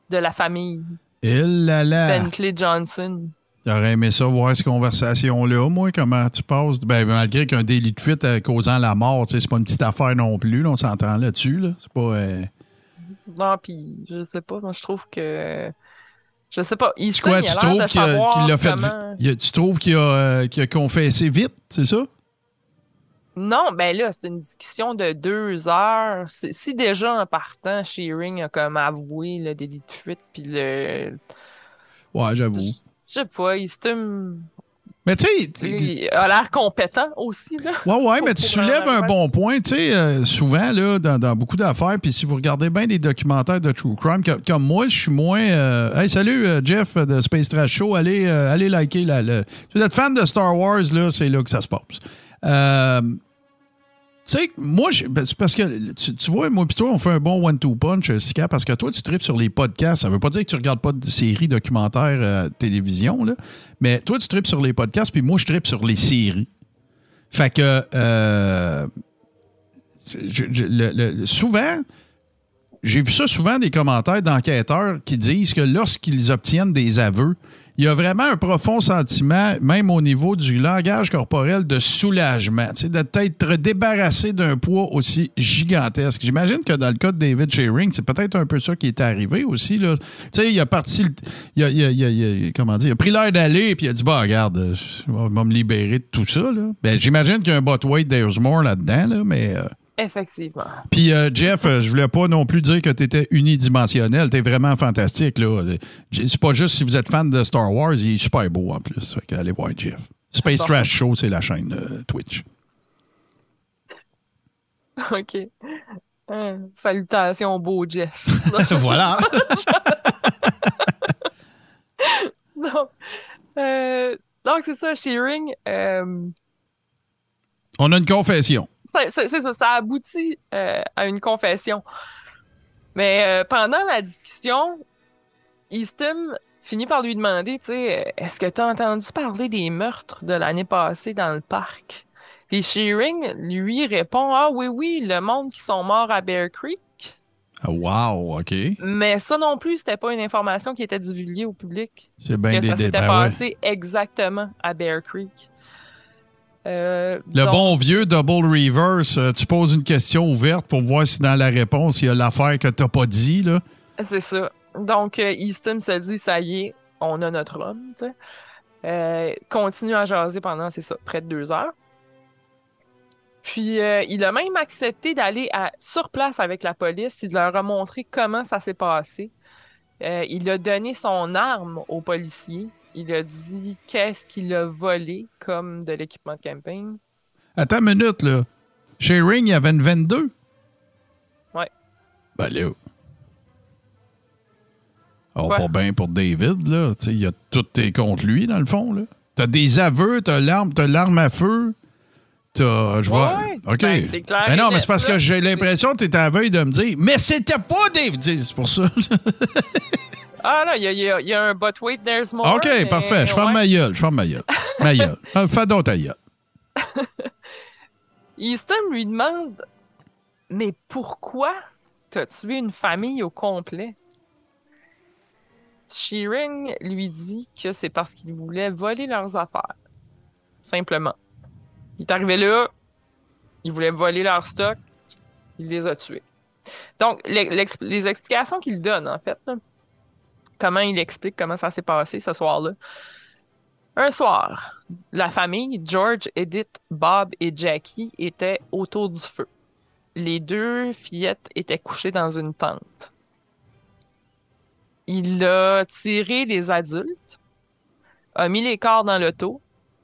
de la famille Et là là. Bentley Johnson. J'aurais aimé ça, voir cette conversation-là, moi, comment tu passes? Ben, malgré qu'un délit de fuite euh, causant la mort, c'est pas une petite affaire non plus, là, on s'entend là-dessus. Là. C'est pas. euh, Non, puis je sais pas, moi je trouve que. Je sais pas. Il quoi, tu trouves qu'il l'a fait. tu trouves qu'il a, confessé vite, c'est ça? Non, ben là, c'est une discussion de deux heures. Si si déjà en partant, Shearing a comme avoué le délit de fuite, puis le. Ouais, j'avoue. Je sais pas, il se tome- Mais tu sais, Il a l'air compétent aussi, là. Ouais, ouais, mais tu soulèves un bon point. Tu sais, euh, souvent, là, dans, dans beaucoup d'affaires, puis si vous regardez bien des documentaires de True Crime, que- comme moi, je suis moins. euh, Hey, salut, euh, Jeff de Space Trash Show. Allez, allez liker. Le- Si vous êtes fan de Star Wars, là, c'est là que ça se passe. Tu sais, moi, ben, parce que tu, vois, moi, puis toi, on fait un bon one-two punch, euh, Sika, parce que toi, tu tripes sur les podcasts. Ça veut pas dire que tu regardes pas de séries documentaires euh, télévision, là, mais toi, tu tripes sur les podcasts, puis moi, je tripe sur les séries. Fait que euh, je- le- souvent, j'ai vu ça souvent des commentaires d'enquêteurs qui disent que lorsqu'ils obtiennent des aveux, il y a vraiment un profond sentiment, même au niveau du langage corporel, de soulagement, de t'être débarrassé d'un poids aussi gigantesque. J'imagine que dans le cas de David Shearing, c'est peut-être un peu ça qui est arrivé aussi. Là. Il a il a, il il a- comment dire, il a pris l'air d'aller puis il a dit, bah regarde, je vais me libérer de tout ça. Là. Ben, j'imagine qu'il y a un bot-weight d'Airsmore là-dedans, là, mais... euh, Effectivement. puis euh, Jeff, euh, je voulais pas non plus dire que tu étais unidimensionnel. Tu es vraiment fantastique. là. C'est pas juste si vous êtes fan de Star Wars, il est super beau en plus. Fait allez voir Jeff. Space Bon. Trash Show, c'est la chaîne euh, Twitch. OK. Euh, salutations, beau Jeff. voilà. donc, euh, donc c'est ça, Shearing. euh, On a une confession. Ça- ça- c'est ça, ça aboutit euh, à une confession. Mais euh, pendant la discussion, Easton finit par lui demander, tu sais, euh, est-ce que tu as entendu parler des meurtres de l'année passée dans le parc? Puis Shearing lui répond, ah oui, oui, le monde qui sont morts à Bear Creek. Ah, Wow, OK. Mais ça non plus, c'était pas une information qui était divulguée au public. C'est bien que des ça s'était ben ouais. passé exactement à Bear Creek. Euh, Le donc- bon vieux double reverse, euh, tu poses une question ouverte pour voir si dans la réponse, il y a l'affaire que tu pas dit. Là. C'est ça. Donc, euh, Easton se dit, ça y est, on a notre homme, tu sais. Euh, continue à jaser pendant, c'est ça, près de deux heures. Puis, euh, il a même accepté d'aller sur place avec la police et de leur montrer comment ça s'est passé. Euh, il a donné son arme aux policiers. Il a dit qu'est-ce qu'il a volé comme de l'équipement de camping. Attends une minute, là. Chez Ring, il y avait une 22. Ouais. Ben là. Oh, pas bien pour David, là. Tu sais, il y a tout tes contre lui, dans le fond, là. T'as des aveux, t'as l'arme, t'as l'arme à feu. t'as- je vois. Ouais, OK. ben, c'est clair Mais non, mais c'est parce que j'ai l'impression que étais à la veille de me dire Mais c'était pas Dave D. C'est pour ça. Ah non, il y a, y y un but wait, there's more. OK, mais parfait. Je ferme ouais. ma gueule. Je ferme ma gueule. Ma gueule. Ah, Fais donc ta gueule. Easton lui demande Mais pourquoi t'as tué une famille au complet? Shearing lui dit que c'est parce qu'il voulait voler leurs affaires. Simplement. Il est arrivé là, il voulait voler leur stock, il les a tués. Donc, les, les explications qu'il donne, en fait, là, comment il explique comment ça s'est passé ce soir-là. Un soir, la famille, George, Edith, Bob et Jackie, étaient autour du feu. Les deux fillettes étaient couchées dans une tente. Il a tiré des adultes, a mis les corps dans l'auto,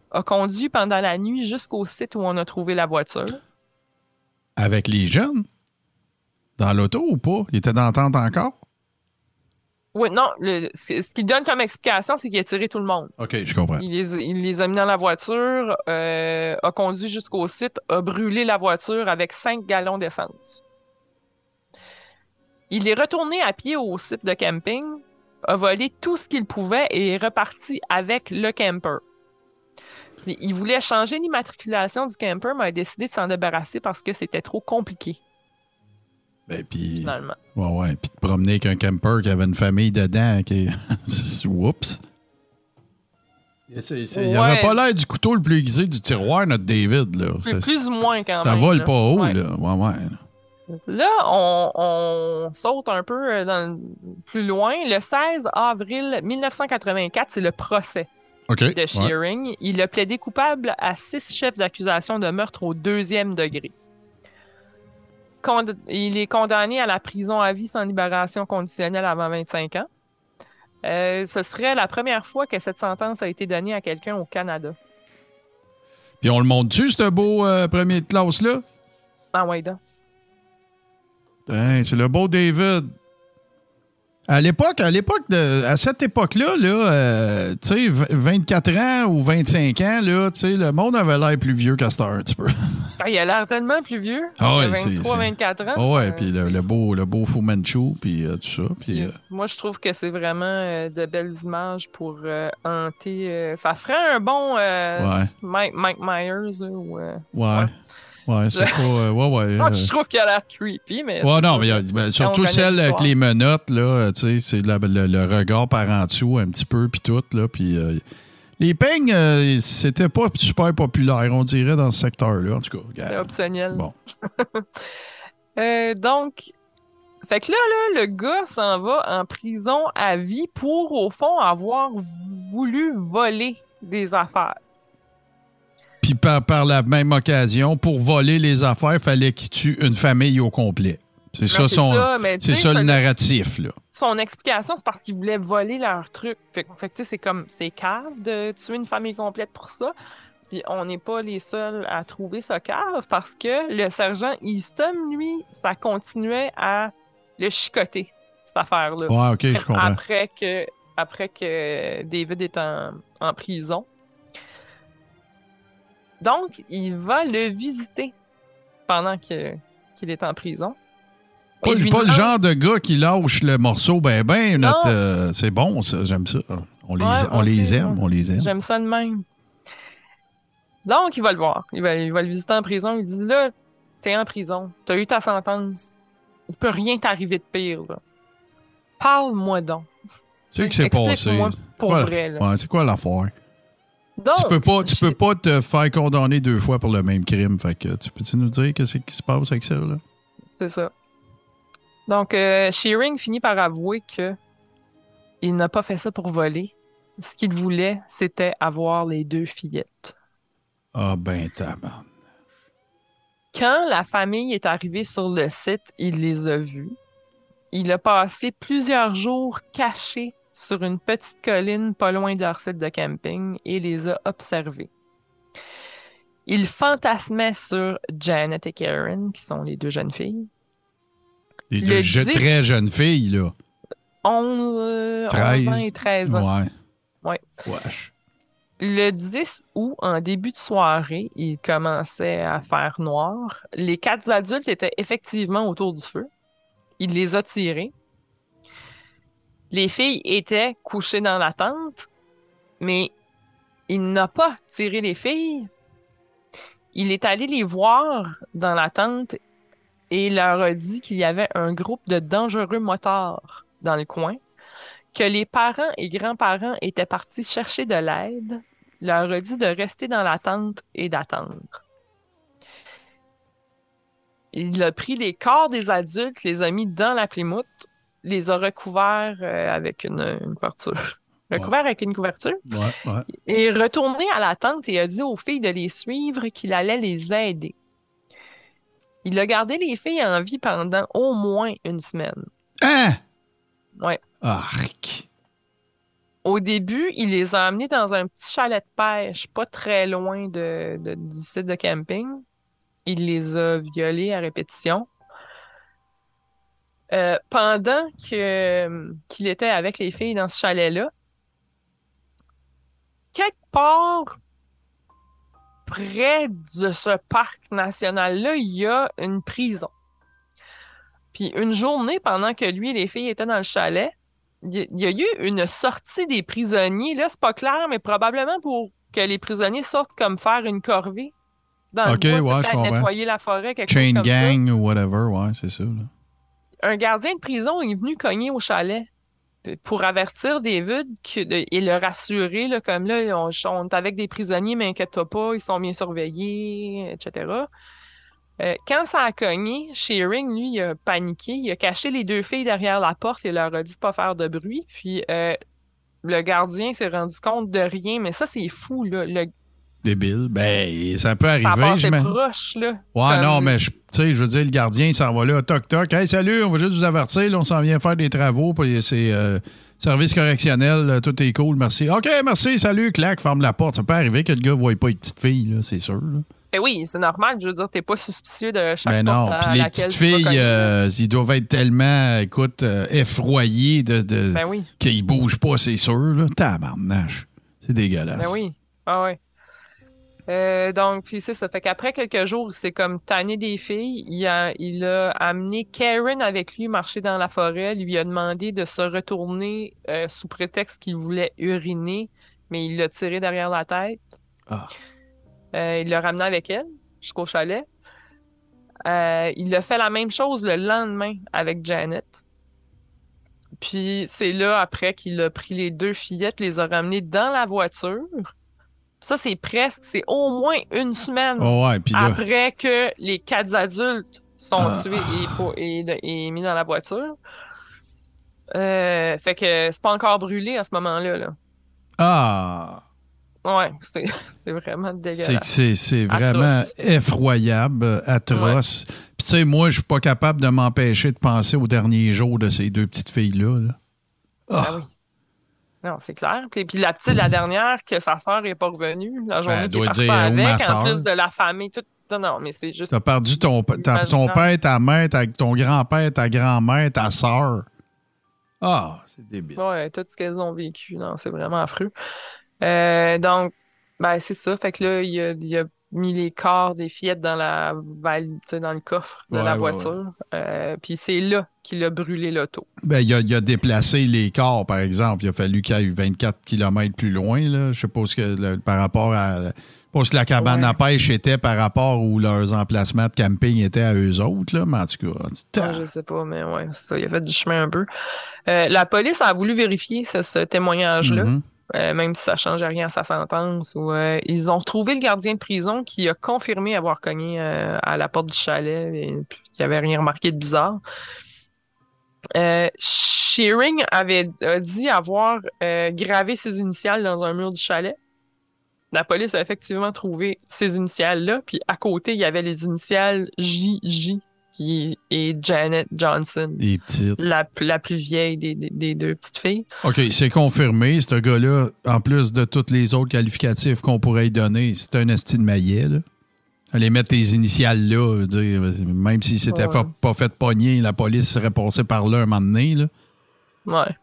a conduit pendant la nuit jusqu'au site où on a trouvé la voiture. Avec les jeunes? Dans l'auto ou pas? Il était dans la tente encore? Oui, non, le- ce qu'il donne comme explication, c'est qu'il a tiré tout le monde. OK, je comprends. Il les, il les a mis dans la voiture, euh, a conduit jusqu'au site, a brûlé la voiture avec 5 gallons d'essence. Il est retourné à pied au site de camping, a volé tout ce qu'il pouvait et est reparti avec le camper. Il voulait changer l'immatriculation du camper, mais a décidé de s'en débarrasser parce que c'était trop compliqué, Ben, puis. finalement. Ouais, ouais. Puis de promener avec un camper qui avait une famille dedans. Qui... Oups. Il n'y avait Ouais. pas l'air du couteau le plus aiguisé du tiroir, notre David. Là. Plus, Ça- plus ou moins quand ça même. vole là. pas haut, Ouais. là. Ouais, ouais. Là, on, on saute un peu euh, dans le- plus loin. Le 16 avril 1984, c'est le procès de ouais. Shearing. Il a plaidé coupable à six chefs d'accusation de meurtre au deuxième degré. Cond- il est condamné à la prison à vie sans libération conditionnelle avant 25 ans. Euh, ce serait la première fois que cette sentence a été donnée à quelqu'un au Canada. Puis on le monte-tu, ce beau euh, premier de classe-là? Ah ouais, donc. Hein, c'est le beau David. À l'époque, à l'époque de, à cette époque-là, là, euh, tu sais, v- 24 ans ou 25 ans, là, tu sais, le monde avait l'air plus vieux qu'à cette heure, un petit peu. Ah, il a l'air tellement plus vieux. Ah ouais, Il a c'est- 23, c'est- 24 ans. Ah ouais, Euh, puis le, le beau, le beau Fu Manchu, puis euh, tout ça. Moi, je trouve que c'est vraiment de belles images pour hanter. ça ferait un bon Ouais. Mike, Mike Myers. Là, ou, ouais. Ouais, c'est pas. euh, ouais, ouais. Euh, je trouve qu'il a l'air creepy, mais. Ouais, non, mais a- que- ben, surtout celle avec les menottes, là, euh, tu sais, c'est le, le regard par en dessous un petit peu, puis tout, là, puis euh, les peignes, euh, c'était pas super populaire, on dirait, dans ce secteur-là, en tout cas. C'est optionnel. Bon. Euh, donc, fait que là, là, le gars s'en va en prison à vie pour, au fond, avoir voulu voler des affaires. Puis par, par la même occasion, pour voler les affaires, fallait qu'il tue une famille au complet. C'est ça, son, ça, c'est ça le narratif, là. son explication, c'est parce qu'il voulait voler leur truc. Fait, que- fait que, tu sais, c'est comme, c'est cave de tuer une famille complète pour ça. Puis on n'est pas les seuls à trouver ça cave parce que le sergent Easton, lui, ça continuait à le chicoter, cette affaire-là. Ouais, OK, je comprends. Après que, après que David est en, en prison. Donc, il va le visiter pendant que- qu'il est en prison. Pas, pas le genre de gars qui lâche le morceau, ben, ben, notre, euh, c'est bon, ça, j'aime ça. On les, Ouais, on les aime, ouais. on les aime. J'aime ça de même. Donc, il va le voir. Il va, il va le visiter en prison. Il dit Là, t'es en prison. T'as eu ta sentence. Il peut rien t'arriver de pire. là. Parle-moi donc. Sais que c'est passé. Pour vrai. Là. C'est quoi l'affaire? Donc, tu peux pas, tu peux pas te faire condamner deux fois pour le même crime. Fait que tu peux-tu nous dire qu'est-ce qui se passe avec ça, là? C'est ça. Donc, euh, Shearing finit par avouer que il n'a pas fait ça pour voler. Ce qu'il voulait, c'était avoir les deux fillettes. Ah ben tabarn. Quand la famille est arrivée sur le site, il les a vus. Il a passé plusieurs jours caché sur une petite colline pas loin de leur site de camping et les a observés. Il fantasmait sur Janet et Karen, qui sont les deux jeunes filles. Les Le deux je- 10 très jeunes filles, là. 11, euh, 11 13. ans et 13 ans. Ouais. Ouais. Wesh. Le 10 août, en début de soirée, il commençait à faire noir. Les quatre adultes étaient effectivement autour du feu. Il les a tirés. Les filles étaient couchées dans la tente, mais il n'a pas tiré les filles. Il est allé les voir dans la tente et leur a dit qu'il y avait un groupe de dangereux motards dans le coin, que les parents et grands-parents étaient partis chercher de l'aide, leur a dit de rester dans la tente et d'attendre. Il a pris les corps des adultes, les a mis dans la Plymouth, les a recouverts euh, avec une, une couverture. Recouverts avec une couverture. Ouais, ouais. Et retourné à la tente et a dit aux filles de les suivre qu'il allait les aider. Il a gardé les filles en vie pendant au moins une semaine. Hein? Ouais. Arc. Au début, il les a amenés dans un petit chalet de pêche, pas très loin de, de- du site de camping. Il les a violés à répétition. Euh, pendant que, qu'il était avec les filles dans ce chalet-là, quelque part près de ce parc national-là, il y a une prison. Puis une journée, pendant que lui et les filles étaient dans le chalet, il y, a eu une sortie des prisonniers. Là, c'est pas clair, mais probablement pour que les prisonniers sortent comme faire une corvée. Dans Ok, le bois, ouais, je nettoyer la forêt, quelque chose Chain comme ça. gang ou whatever, ouais, c'est ça. là. Un gardien de prison est venu cogner au chalet pour avertir David et le rassurer, comme là, on, on est avec des prisonniers, mais inquiète-toi pas, ils sont bien surveillés, etc. Euh, quand ça a cogné, Shearing, lui, il a paniqué, il a caché les deux filles derrière la porte et leur a dit de pas faire de bruit. Puis euh, le gardien s'est rendu compte de rien, mais ça, c'est fou, là. Le, Débile. Ben, ça peut arriver, mets. proche, là. Ouais, Comme- non, mais je- tu sais, je veux dire, le gardien, il s'en va là, toc, toc. Hey, salut, on va juste vous avertir, là, on s'en vient faire des travaux, puis c'est euh, service correctionnel, là, tout est cool, merci. OK, merci, salut, clac, ferme la porte. Ça peut arriver que le gars ne voit pas une petite fille, là, c'est sûr. là. Ben oui, c'est normal. Je veux dire, t'es pas suspicieux de chaque Ben non, puis les petites filles, euh, ils doivent être tellement, écoute, euh, effroyés de, de- Ben oui, qu'ils bougent pas, c'est sûr, là. Tabarnache. C'est dégueulasse. ben oui. Ah ouais. Euh, donc, puis c'est ça. Fait qu'après quelques jours, il s'est comme tanné des filles. Il a, il a amené Karen avec lui marcher dans la forêt. Lui a demandé de se retourner euh, sous prétexte qu'il voulait uriner, mais il l'a tiré derrière la tête. Ah. Euh, il l'a ramené avec elle jusqu'au chalet. Il a fait la même chose le lendemain avec Janet. Puis c'est là, après, qu'il a pris les deux fillettes, les a ramenées dans la voiture. Ça, c'est presque, c'est au moins une semaine Oh, ouais, puis là, après que les quatre adultes sont Ah. tués et, mis dans la voiture. Euh, fait que c'est pas encore brûlé à ce moment-là. Là. ah, Ouais, c'est c'est vraiment dégueulasse. c'est- c'est vraiment Atroce. effroyable, atroce. Puis tu sais, moi, je suis pas capable de m'empêcher de penser aux derniers jours de ces deux petites filles-là. là. Ah. Ah oui. Non, c'est clair. Puis, puis la petite, la dernière, que sa sœur est pas revenue, la journée Ben, elle doit dire, oh, ma avec, sœur. en plus de la famille, tout. Non, non, mais c'est juste. T'as perdu ton, ta- ton Imaginable. père, ta mère, ta- ton grand-père, ta grand-mère, ta sœur. Ah, c'est débile. Ouais, tout ce qu'elles ont vécu. Non, c'est vraiment affreux. Euh, donc, ben, c'est ça. Fait que là, il a, il a mis les corps des fillettes dans la dans le coffre de Ouais, la ouais, voiture. Euh, puis c'est là qu'il a brûlé l'auto. Ben, il a, il a déplacé les corps, par exemple. Il a fallu qu'il aille 24 km plus loin. Là. Je ce que le- par rapport à. Je sais pas si la cabane à pêche était par rapport où leurs emplacements de camping étaient à eux autres, là. Mais en tout cas, je sais pas, mais ouais, c'est ça. Il a fait du chemin un peu. Euh, la police a voulu vérifier ce, ce témoignage-là. Mhm. Euh, même si ça change rien à sa sentence. Euh, ils ont trouvé le gardien de prison qui a confirmé avoir cogné euh, à la porte du chalet et puis qu'il avait rien remarqué de bizarre. Shearing avait dit avoir gravé ses initiales dans un mur du chalet. La police a effectivement trouvé ces initiales-là, puis à côté, il y avait les initiales JJ qui, et Janet Johnson, Des petites. la, la plus vieille des, des- des deux petites filles. OK, c'est confirmé. Ce gars-là, en plus de tous les autres qualificatifs qu'on pourrait lui donner, c'est un esti de maillet, là. Aller mettre tes initiales là, je veux dire, même si c'était Ouais. pas fait pogner, la police serait passée par là un moment donné, là. Ouais.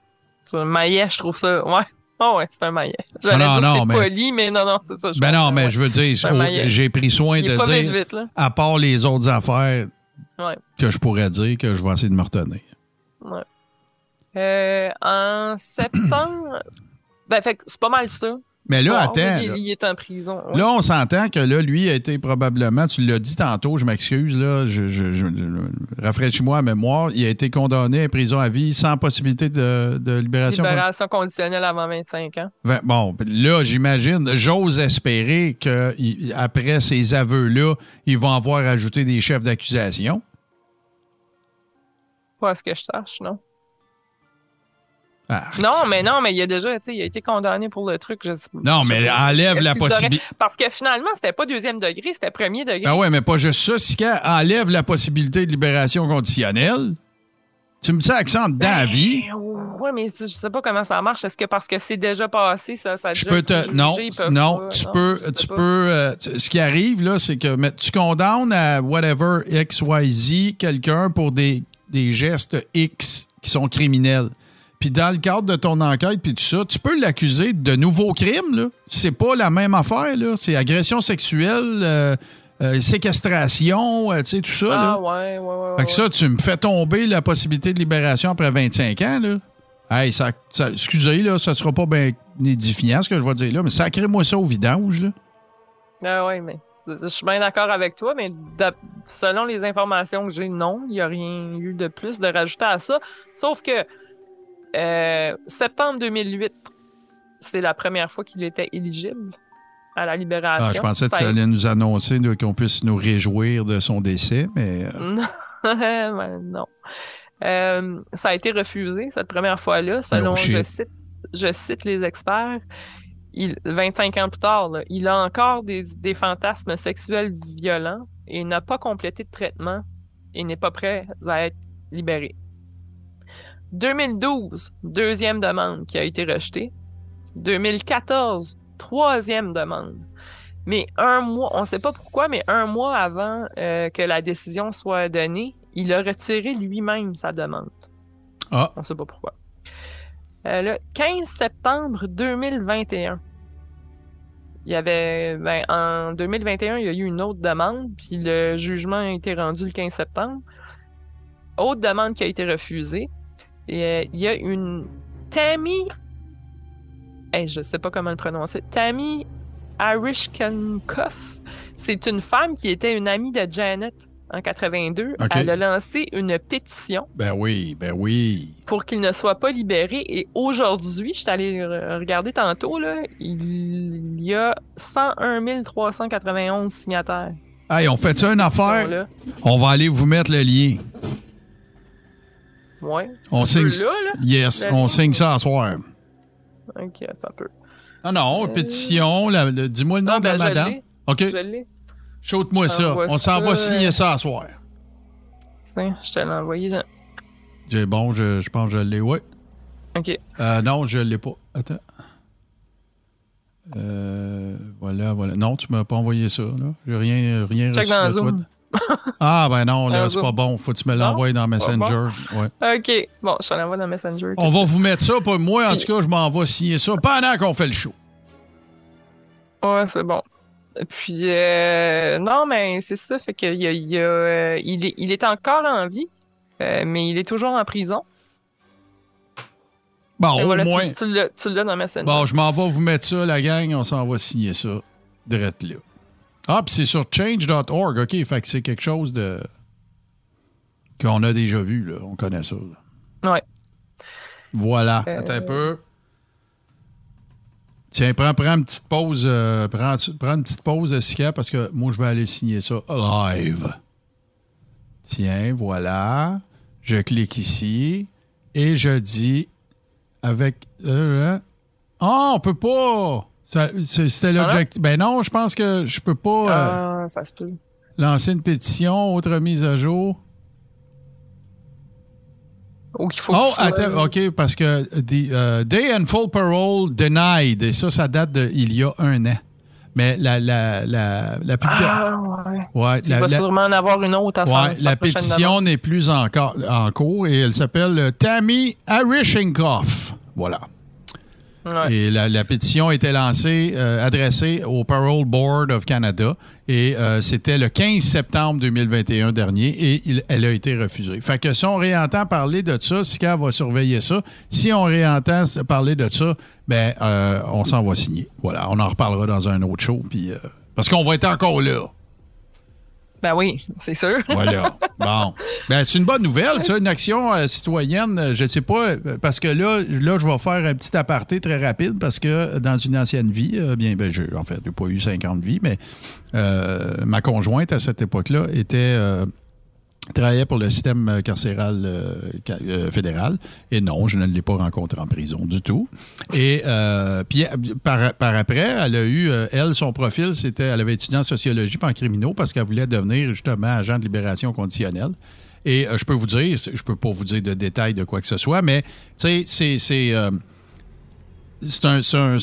Sur le maillet, je trouve ça. Ouais. Oh ouais, c'est un maillet. J'allais Non, dire non, c'est mais- poli, mais non, non, c'est ça. je Ben non, mais ouais. je veux dire, C'est un j'ai pris soin est de dire, vite, à part les autres affaires Ouais. que je pourrais dire, que je vais essayer de me retenir. Ouais. Euh, en septembre, ben, fait c'est pas mal ça. Mais là, Bon, attends. Là. il est en prison. ouais. Là, on s'entend que là, lui a été probablement, tu l'as dit tantôt, je m'excuse, là, je, je, je- rafraîchis-moi la mémoire, il a été condamné à prison à vie sans possibilité de, de libération. Libération conditionnelle avant 25 ans. Bon, là, j'imagine, j'ose espérer qu'après ces aveux-là, ils vont avoir ajouté des chefs d'accusation. Pas à ce que je sache, non. Non, mais non, mais il a déjà, il a été condamné pour le truc. Je Non, je mais enlève la possibilité. Parce que finalement, c'était pas deuxième degré, c'était premier degré. Ah ouais, mais pas juste ça. Si enlève la possibilité de libération conditionnelle, tu me dis accent dedans à vie. Ben, Ouais, mais je sais pas comment ça marche. Est-ce que parce que c'est déjà passé, ça, ça a Je déjà peux te. Non, non, pas, tu non, peux. Tu pas. peux euh, ce qui arrive, là, c'est que mais tu condamnes à whatever, X, Y, Z, quelqu'un pour des, des gestes X qui sont criminels. Puis dans le cadre de ton enquête, puis tout ça, tu peux l'accuser de nouveaux crimes, là. C'est pas la même affaire, là. C'est agression sexuelle, euh, euh, séquestration, euh, tu sais, tout ça, là. Ah ouais, ouais, ouais. Fait que ouais. ça, tu me fais tomber la possibilité de libération après 25 ans, là. Hey, ça, ça- excusez, là, ça sera pas bien édifiant, ce que je vais dire là, mais sacrez-moi ça au vidange, là. Ah ouais, mais je suis bien d'accord avec toi, mais selon les informations que j'ai, non, il n'y a rien eu de plus de rajouter à ça. Sauf que euh, septembre 2008, c'était la première fois qu'il était éligible à la libération. Ah, je pensais que Ça tu allais nous annoncer qu'on puisse nous réjouir de son décès, mais... euh, Non. Ben. Euh, ça a été refusé cette première fois-là, selon, Oh, shit. je, cite, je cite les experts. Il, 25 ans plus tard, là, il a encore des, des fantasmes sexuels violents et n'a pas complété de traitement et n'est pas prêt à être libéré. 2012, deuxième demande qui a été rejetée. 2014, troisième demande. Mais un mois, on ne sait pas pourquoi, mais un mois avant euh, que la décision soit donnée, il a retiré lui-même sa demande. Ah. On ne sait pas pourquoi. Euh, le 15 septembre 2021, il y avait, ben, en 2021, il y a eu une autre demande, puis le jugement a été rendu le 15 septembre. Autre demande qui a été refusée. Euh, il y a une Tammy, hey, je sais pas comment le prononcer, Tammy Arishkankoff. C'est une femme qui était une amie de Janet en 82. Ok. Elle a lancé une pétition Ben oui, ben oui. pour qu'il ne soit pas libéré. Et aujourd'hui, je suis allé re- regarder tantôt, là, il y a 101 391 signataires. Hey, on fait ça une affaire? On va aller vous mettre le lien. Ouais. On signe... là, là? Yes, Le on signe ça à soir. Ok, attends un peu. Ah non, pétition, la- le- dis-moi le nom Non, de la ben, je madame. OK, shoot-moi ça. On s'en va signer euh, ça à soir. Tiens, je te l'ai envoyé. Là. J'ai bon, je, je pense que je l'ai, ouais. Ok. Euh, non, je l'ai pas. Attends. Euh, voilà, voilà. Non, tu m'as pas envoyé ça, là. J'ai rien, rien Check reçu dans de Zoom. toi. Ah, ben non, là, Dans c'est pas bon. Faut que tu me l'envoies dans Messenger. Ouais. Ok. Bon, je te l'envoie dans Messenger. On va vous mettre ça, pas moi, en tout cas, je m'en vais signer ça pendant qu'on fait le show. Ouais, c'est bon. Puis, euh, non, mais c'est ça. Fait qu'il y a, il y a, euh, il, est, il est encore en vie, euh, mais il est toujours en prison. Bon, Et au voilà, moins. Tu, tu l'as dans Messenger. Bon, je m'en vais vous mettre ça, la gang. On s'en va signer ça. Direct là. Ah, puis c'est sur change.org. OK, fait que c'est quelque chose de. qu'on a déjà vu, là. On connaît ça. là. Ouais. Voilà. Euh. Attends un peu. Tiens, prends, prends une petite pause. euh, prends, prends une petite pause, Sika, parce que moi, je vais aller signer ça live. Tiens, voilà. Je clique ici et je dis avec. euh, hein? Ah, on peut pas! C'était l'objectif. Ben non, je pense que je peux pas euh, Ah, ça se peut. lancer une pétition, autre mise à jour. Ou faut Oh, attends, OK, parce que the, euh, Day and Full Parole Denied, et ça, ça date d'il y a un an. Mais la, la, la, la, Ah, ouais. ouais, Il va sûrement en avoir une autre à ouais, sa la pétition n'est plus encore en cours et elle s'appelle euh, Tammy Arishinkoff. Voilà. Et la, la pétition été lancée, euh, adressée au Parole Board of Canada. Et euh, c'était le 15 septembre 2021 dernier et elle a été refusée. Fait que si on réentend parler de ça, Sika va surveiller ça. Si on réentend parler de ça, ben euh, on s'en va signer. Voilà, on en reparlera dans un autre show. Parce qu'on va être encore là. Ben oui, c'est sûr. Voilà. Bon. Ben, c'est une bonne nouvelle, ça, une action euh, citoyenne. euh, Je ne sais pas, euh, parce que là, là, je vais faire un petit aparté très rapide parce que dans une ancienne vie, bien, ben, en fait, j'ai pas eu 50 vies, mais ma conjointe à cette époque-là était. Travaillait pour le système euh, carcéral euh, euh, fédéral. Et non, je ne l'ai pas rencontré en prison du tout. Et puis par, par après, elle a eu, elle, son profil, c'était, elle avait étudié en sociologie puis en criminaux parce qu'elle voulait devenir justement agent de libération conditionnelle. Et je peux vous dire, je peux pas vous dire de détails de quoi que ce soit, mais tu sais, c'est. C'est un, un-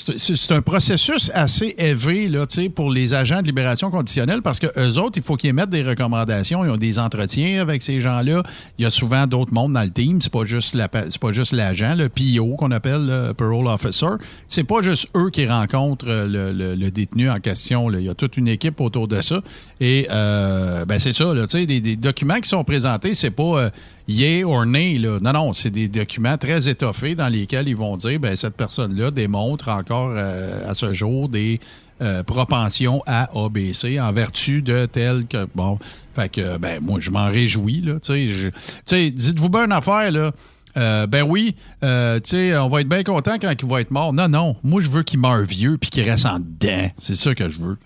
un processus assez élevé là, pour les agents de libération conditionnelle parce que eux autres, il faut qu'ils émettent des recommandations. Ils ont des entretiens avec ces gens-là. Il y a souvent d'autres mondes dans le team. C'est pas juste la, pas juste l'agent, le PO qu'on appelle le parole officer. C'est pas juste eux qui rencontrent euh, le, le- le détenu en question. là. Il y a toute une équipe autour de ça. Et euh, ben c'est ça, là, des, des documents qui sont présentés, c'est pas euh, yay or nay. Là. Non, non, c'est des documents très étoffés dans lesquels ils vont dire ben, cette personne-là démontre encore euh, à ce jour des euh, propensions à ABC en vertu de tel que. Bon, fait que, ben, moi, je m'en réjouis. Là, tu sais, je- tu sais, dites-vous bien une affaire, là. Euh, ben oui, euh, tu sais, on va être bien content quand il va être mort. Non, non, moi, je veux qu'il meure vieux puis qu'il reste en dedans. C'est ça que je veux.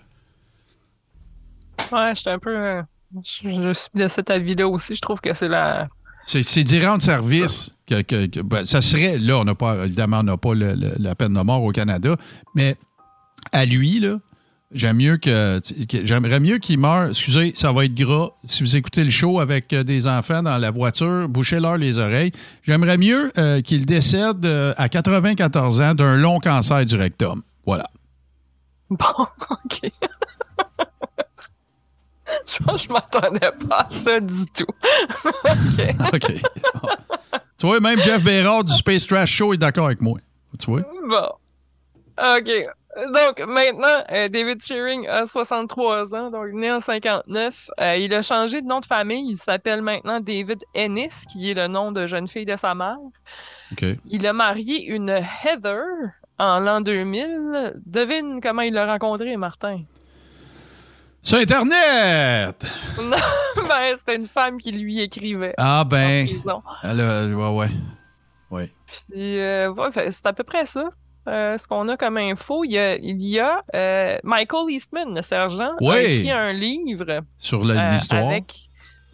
Ouais, j'étais un peu. je, je suis de cet avis-là aussi. Je trouve que c'est la. C'est, c'est d'y rendre service. Que, que- que- ben, ça serait, là, on n'a pas, évidemment, on n'a pas le- le- la peine de mort au Canada, mais à lui, là, j'aime mieux que, que- j'aimerais mieux qu'il meure. Excusez, ça va être gras. Si vous écoutez le show avec euh, des enfants dans la voiture, bouchez-leur les oreilles. J'aimerais mieux euh, qu'il décède euh, à 94 ans d'un long cancer du rectum. Voilà. Bon, ok. Je pense que je m'attendais pas à ça du tout. ok. Tu vois, même Jeff Bérard du Space Trash Show est d'accord avec moi. Tu vois? Bon. OK. Donc, maintenant, euh, David Shearing a 63 ans, donc né en 59. Euh, il a changé de nom de famille. Il s'appelle maintenant David Ennis, qui est le nom de jeune fille de sa mère. OK. Il a marié une Heather en l'an 2000. Devine comment il l'a rencontrée, Martin? Sur Internet! Non, ben, c'était une femme qui lui écrivait. Ah en ben, elle a- ouais, ouais. Ouais. Puis, euh, ouais, c'est à peu près ça. euh, ce qu'on a comme info, il y a, il y a euh, Michael Eastman, le sergent, a Oui. écrit un livre Sur euh, l'histoire. avec,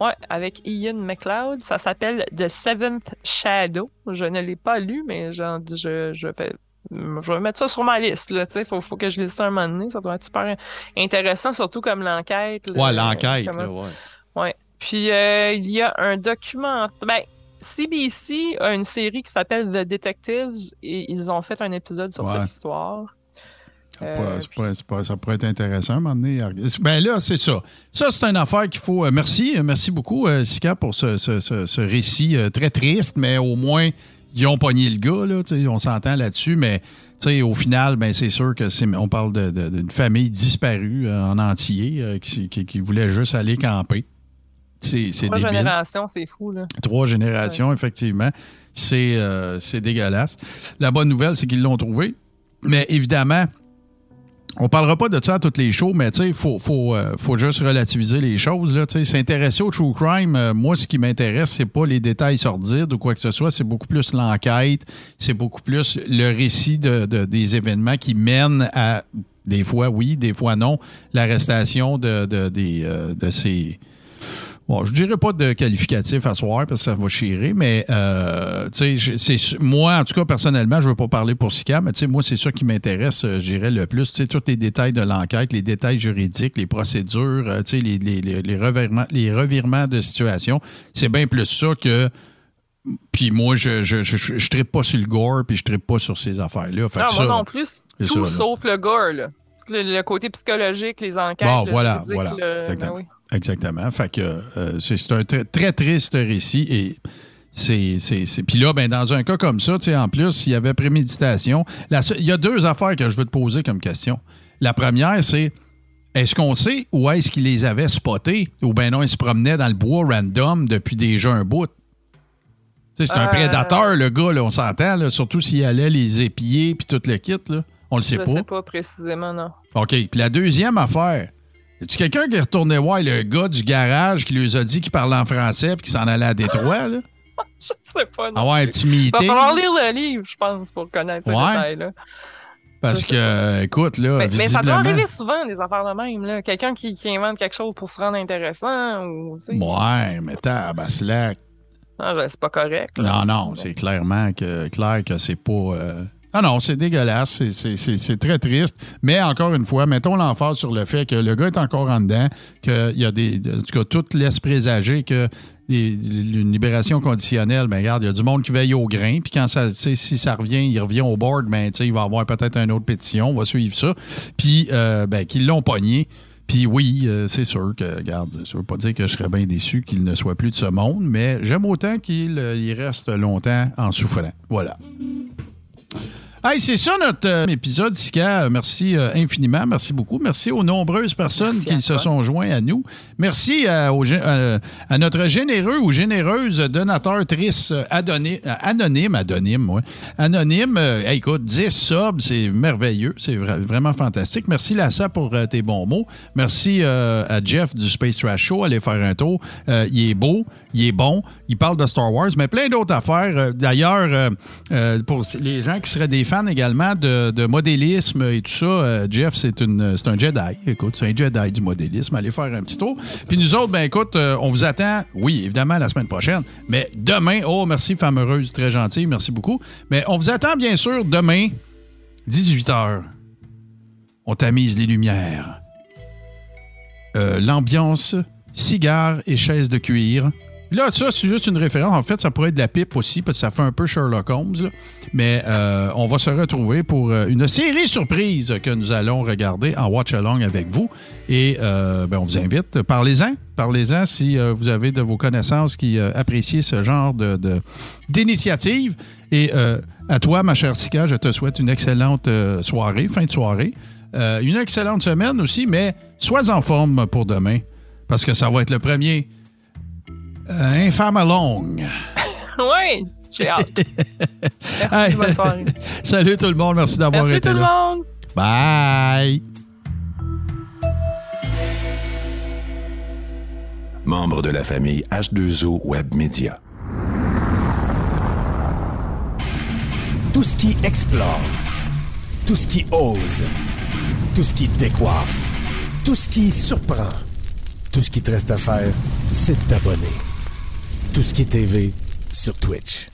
ouais, avec Ian McLeod. Ça s'appelle The Seventh Shadow. Je ne l'ai pas lu, mais genre, je, je, vais, je vais mettre ça sur ma liste. Il faut, faut que je lise ça un moment donné. Ça doit être super intéressant, surtout comme l'enquête. Ouais, l'enquête, comment- ouais. Ouais. Puis euh, il y a un document. Ben, CBC a une série qui s'appelle The Detectives et ils ont fait un épisode sur Ouais. cette histoire. Ça Euh, pas- pas- ça pourrait être intéressant à un moment donné. Ben là, c'est ça. Ça, c'est une affaire qu'il faut. euh, merci, merci beaucoup, Sika, pour ce, ce- ce- ce récit très triste, mais au moins, ils ont pogné le gars, là, on s'entend là-dessus, mais au final, ben, c'est sûr que c'est, on parle d'une famille disparue euh, en entier euh, qui, qui- qui voulait juste aller camper. C'est, Trois débile. générations, c'est fou, là. Trois générations, effectivement. C'est, euh, c'est dégueulasse. La bonne nouvelle, c'est qu'ils l'ont trouvé. Mais évidemment, on parlera pas de ça à toutes les shows, mais il faut, faut, euh, faut juste relativiser les choses. S'intéresser au true crime, euh, moi, ce qui m'intéresse, c'est pas les détails sordides ou quoi que ce soit, c'est beaucoup plus l'enquête, c'est beaucoup plus le récit de, de- des événements qui mènent à, des fois oui, des fois non, l'arrestation de, de, des, euh, de ces Bon, je dirais pas de qualificatif à soir parce que ça va chirer, mais euh, tu sais, je- c'est moi, en tout cas, personnellement, je veux pas parler pour Sika, mais tu sais, moi, c'est ça qui m'intéresse, euh, je dirais, le plus. Tu sais, tous les détails de l'enquête, les détails juridiques, les procédures, euh, tu sais, les, les, les, les revirements, les revirements de situation. C'est bien plus ça que. Puis moi, je je, je, je, pas sur le gore, puis je trippe pas sur ces affaires-là. Non, moi plus, tout ça, sauf le gore, là. Le, le côté psychologique, les enquêtes. Bon, voilà, voilà, le- exactement. ben oui. Exactement. Fait que euh, c'est un très, très triste récit et c'est. Puis là, ben, dans un cas comme ça, tu sais, en plus, il y avait préméditation. La se- Il y a deux affaires que je veux te poser comme question. La première, c'est est-ce qu'on sait où est-ce qu'il les avait spotés ou ben non, il se promenait dans le bois random depuis déjà un bout? C'est un Euh. prédateur, le gars, là, on s'entend, surtout s'il allait les épier puis tout le kit. Là. On le sait Je pas. sais pas précisément, non. OK. Puis la deuxième affaire, est-ce quelqu'un qui est retourné voir le gars du garage qui lui a dit qu'il parlait en français puis qu'il s'en allait à Détroit? Là? Je sais pas. non Avoir un plus. petit Il va falloir lire le livre, je pense, pour connaître ce Ouais. Parce que, euh, écoute, là, Mais, mais ça doit visiblement... arriver souvent, des affaires de même. là. Quelqu'un qui, qui invente quelque chose pour se rendre intéressant. ou tu sais. Ouais, mais tabaslac. Non, je- c'est pas correct. là. Non, non, c'est clairement que, clair que c'est pas. euh, Ah non, c'est dégueulasse, c'est- très triste. Mais encore une fois, mettons l'emphase sur le fait que le gars est encore en dedans, qu'il y a des. En tout cas, tout laisse présager que des- une libération conditionnelle, ben regarde, il y a du monde qui veille au grain, puis quand ça, si ça revient, il revient au board, ben, tu sais, il va avoir peut-être une autre pétition, on va suivre ça. Puis, euh, ben, qu'ils l'ont pogné. Puis oui, euh, c'est sûr que, regarde, ça veut pas dire que je serais bien déçu qu'il ne soit plus de ce monde, mais j'aime autant qu'il euh, reste longtemps en souffrant. Voilà. Right. Hey, c'est ça notre euh, épisode, Sika. Merci euh, infiniment. Merci beaucoup. Merci aux nombreuses personnes Merci qui se toi. sont joints à nous. Merci euh, à notre généreux ou généreuse donateur triste anonyme, anonyme, ouais. Anonyme, euh, hey, écoute, 10 subs, c'est merveilleux. C'est vra- vraiment fantastique. Merci Lassa pour tes bons mots. Merci à Jeff du Space Trash Show. Allez faire un tour. Il est beau, il est bon, il parle de Star Wars, mais plein d'autres affaires. D'ailleurs, pour les gens qui seraient des fans également de, modélisme et tout ça, euh, Jeff, c'est un Jedi. Écoute, c'est un Jedi du modélisme. Allez faire un petit tour. Puis nous autres, ben écoute, euh, on vous attend, oui, évidemment, la semaine prochaine, mais demain, oh, merci, femme heureuse, très gentille, merci beaucoup. Mais on vous attend, bien sûr, demain, 18h. On tamise les lumières. Euh, L'ambiance, cigare et chaise de cuir. Là, ça, c'est juste une référence. En fait, ça pourrait être de la pipe aussi, parce que ça fait un peu Sherlock Holmes. Mais euh, on va se retrouver pour euh, une série surprise que nous allons regarder en watch-along avec vous. Et euh, ben, on vous invite, parlez-en. Parlez-en si vous avez de vos connaissances qui apprécient ce genre de- de- d'initiative. Et à toi, ma chère Sika, je te souhaite une excellente soirée, fin de soirée. Une excellente semaine aussi, mais sois en forme pour demain, parce que ça va être le premier euh, Infâme Along. Oui, j'ai hâte. Merci, Hey. bonne soirée. Salut tout le monde, merci d'avoir Merci été tout le là. monde. Bye! Membre de la famille H2O Web Media. Tout ce qui explore, tout ce qui ose, tout ce qui décoiffe, tout ce qui surprend, tout ce qui te reste à faire, c'est de t'abonner. Tout ce qui est TV sur Twitch.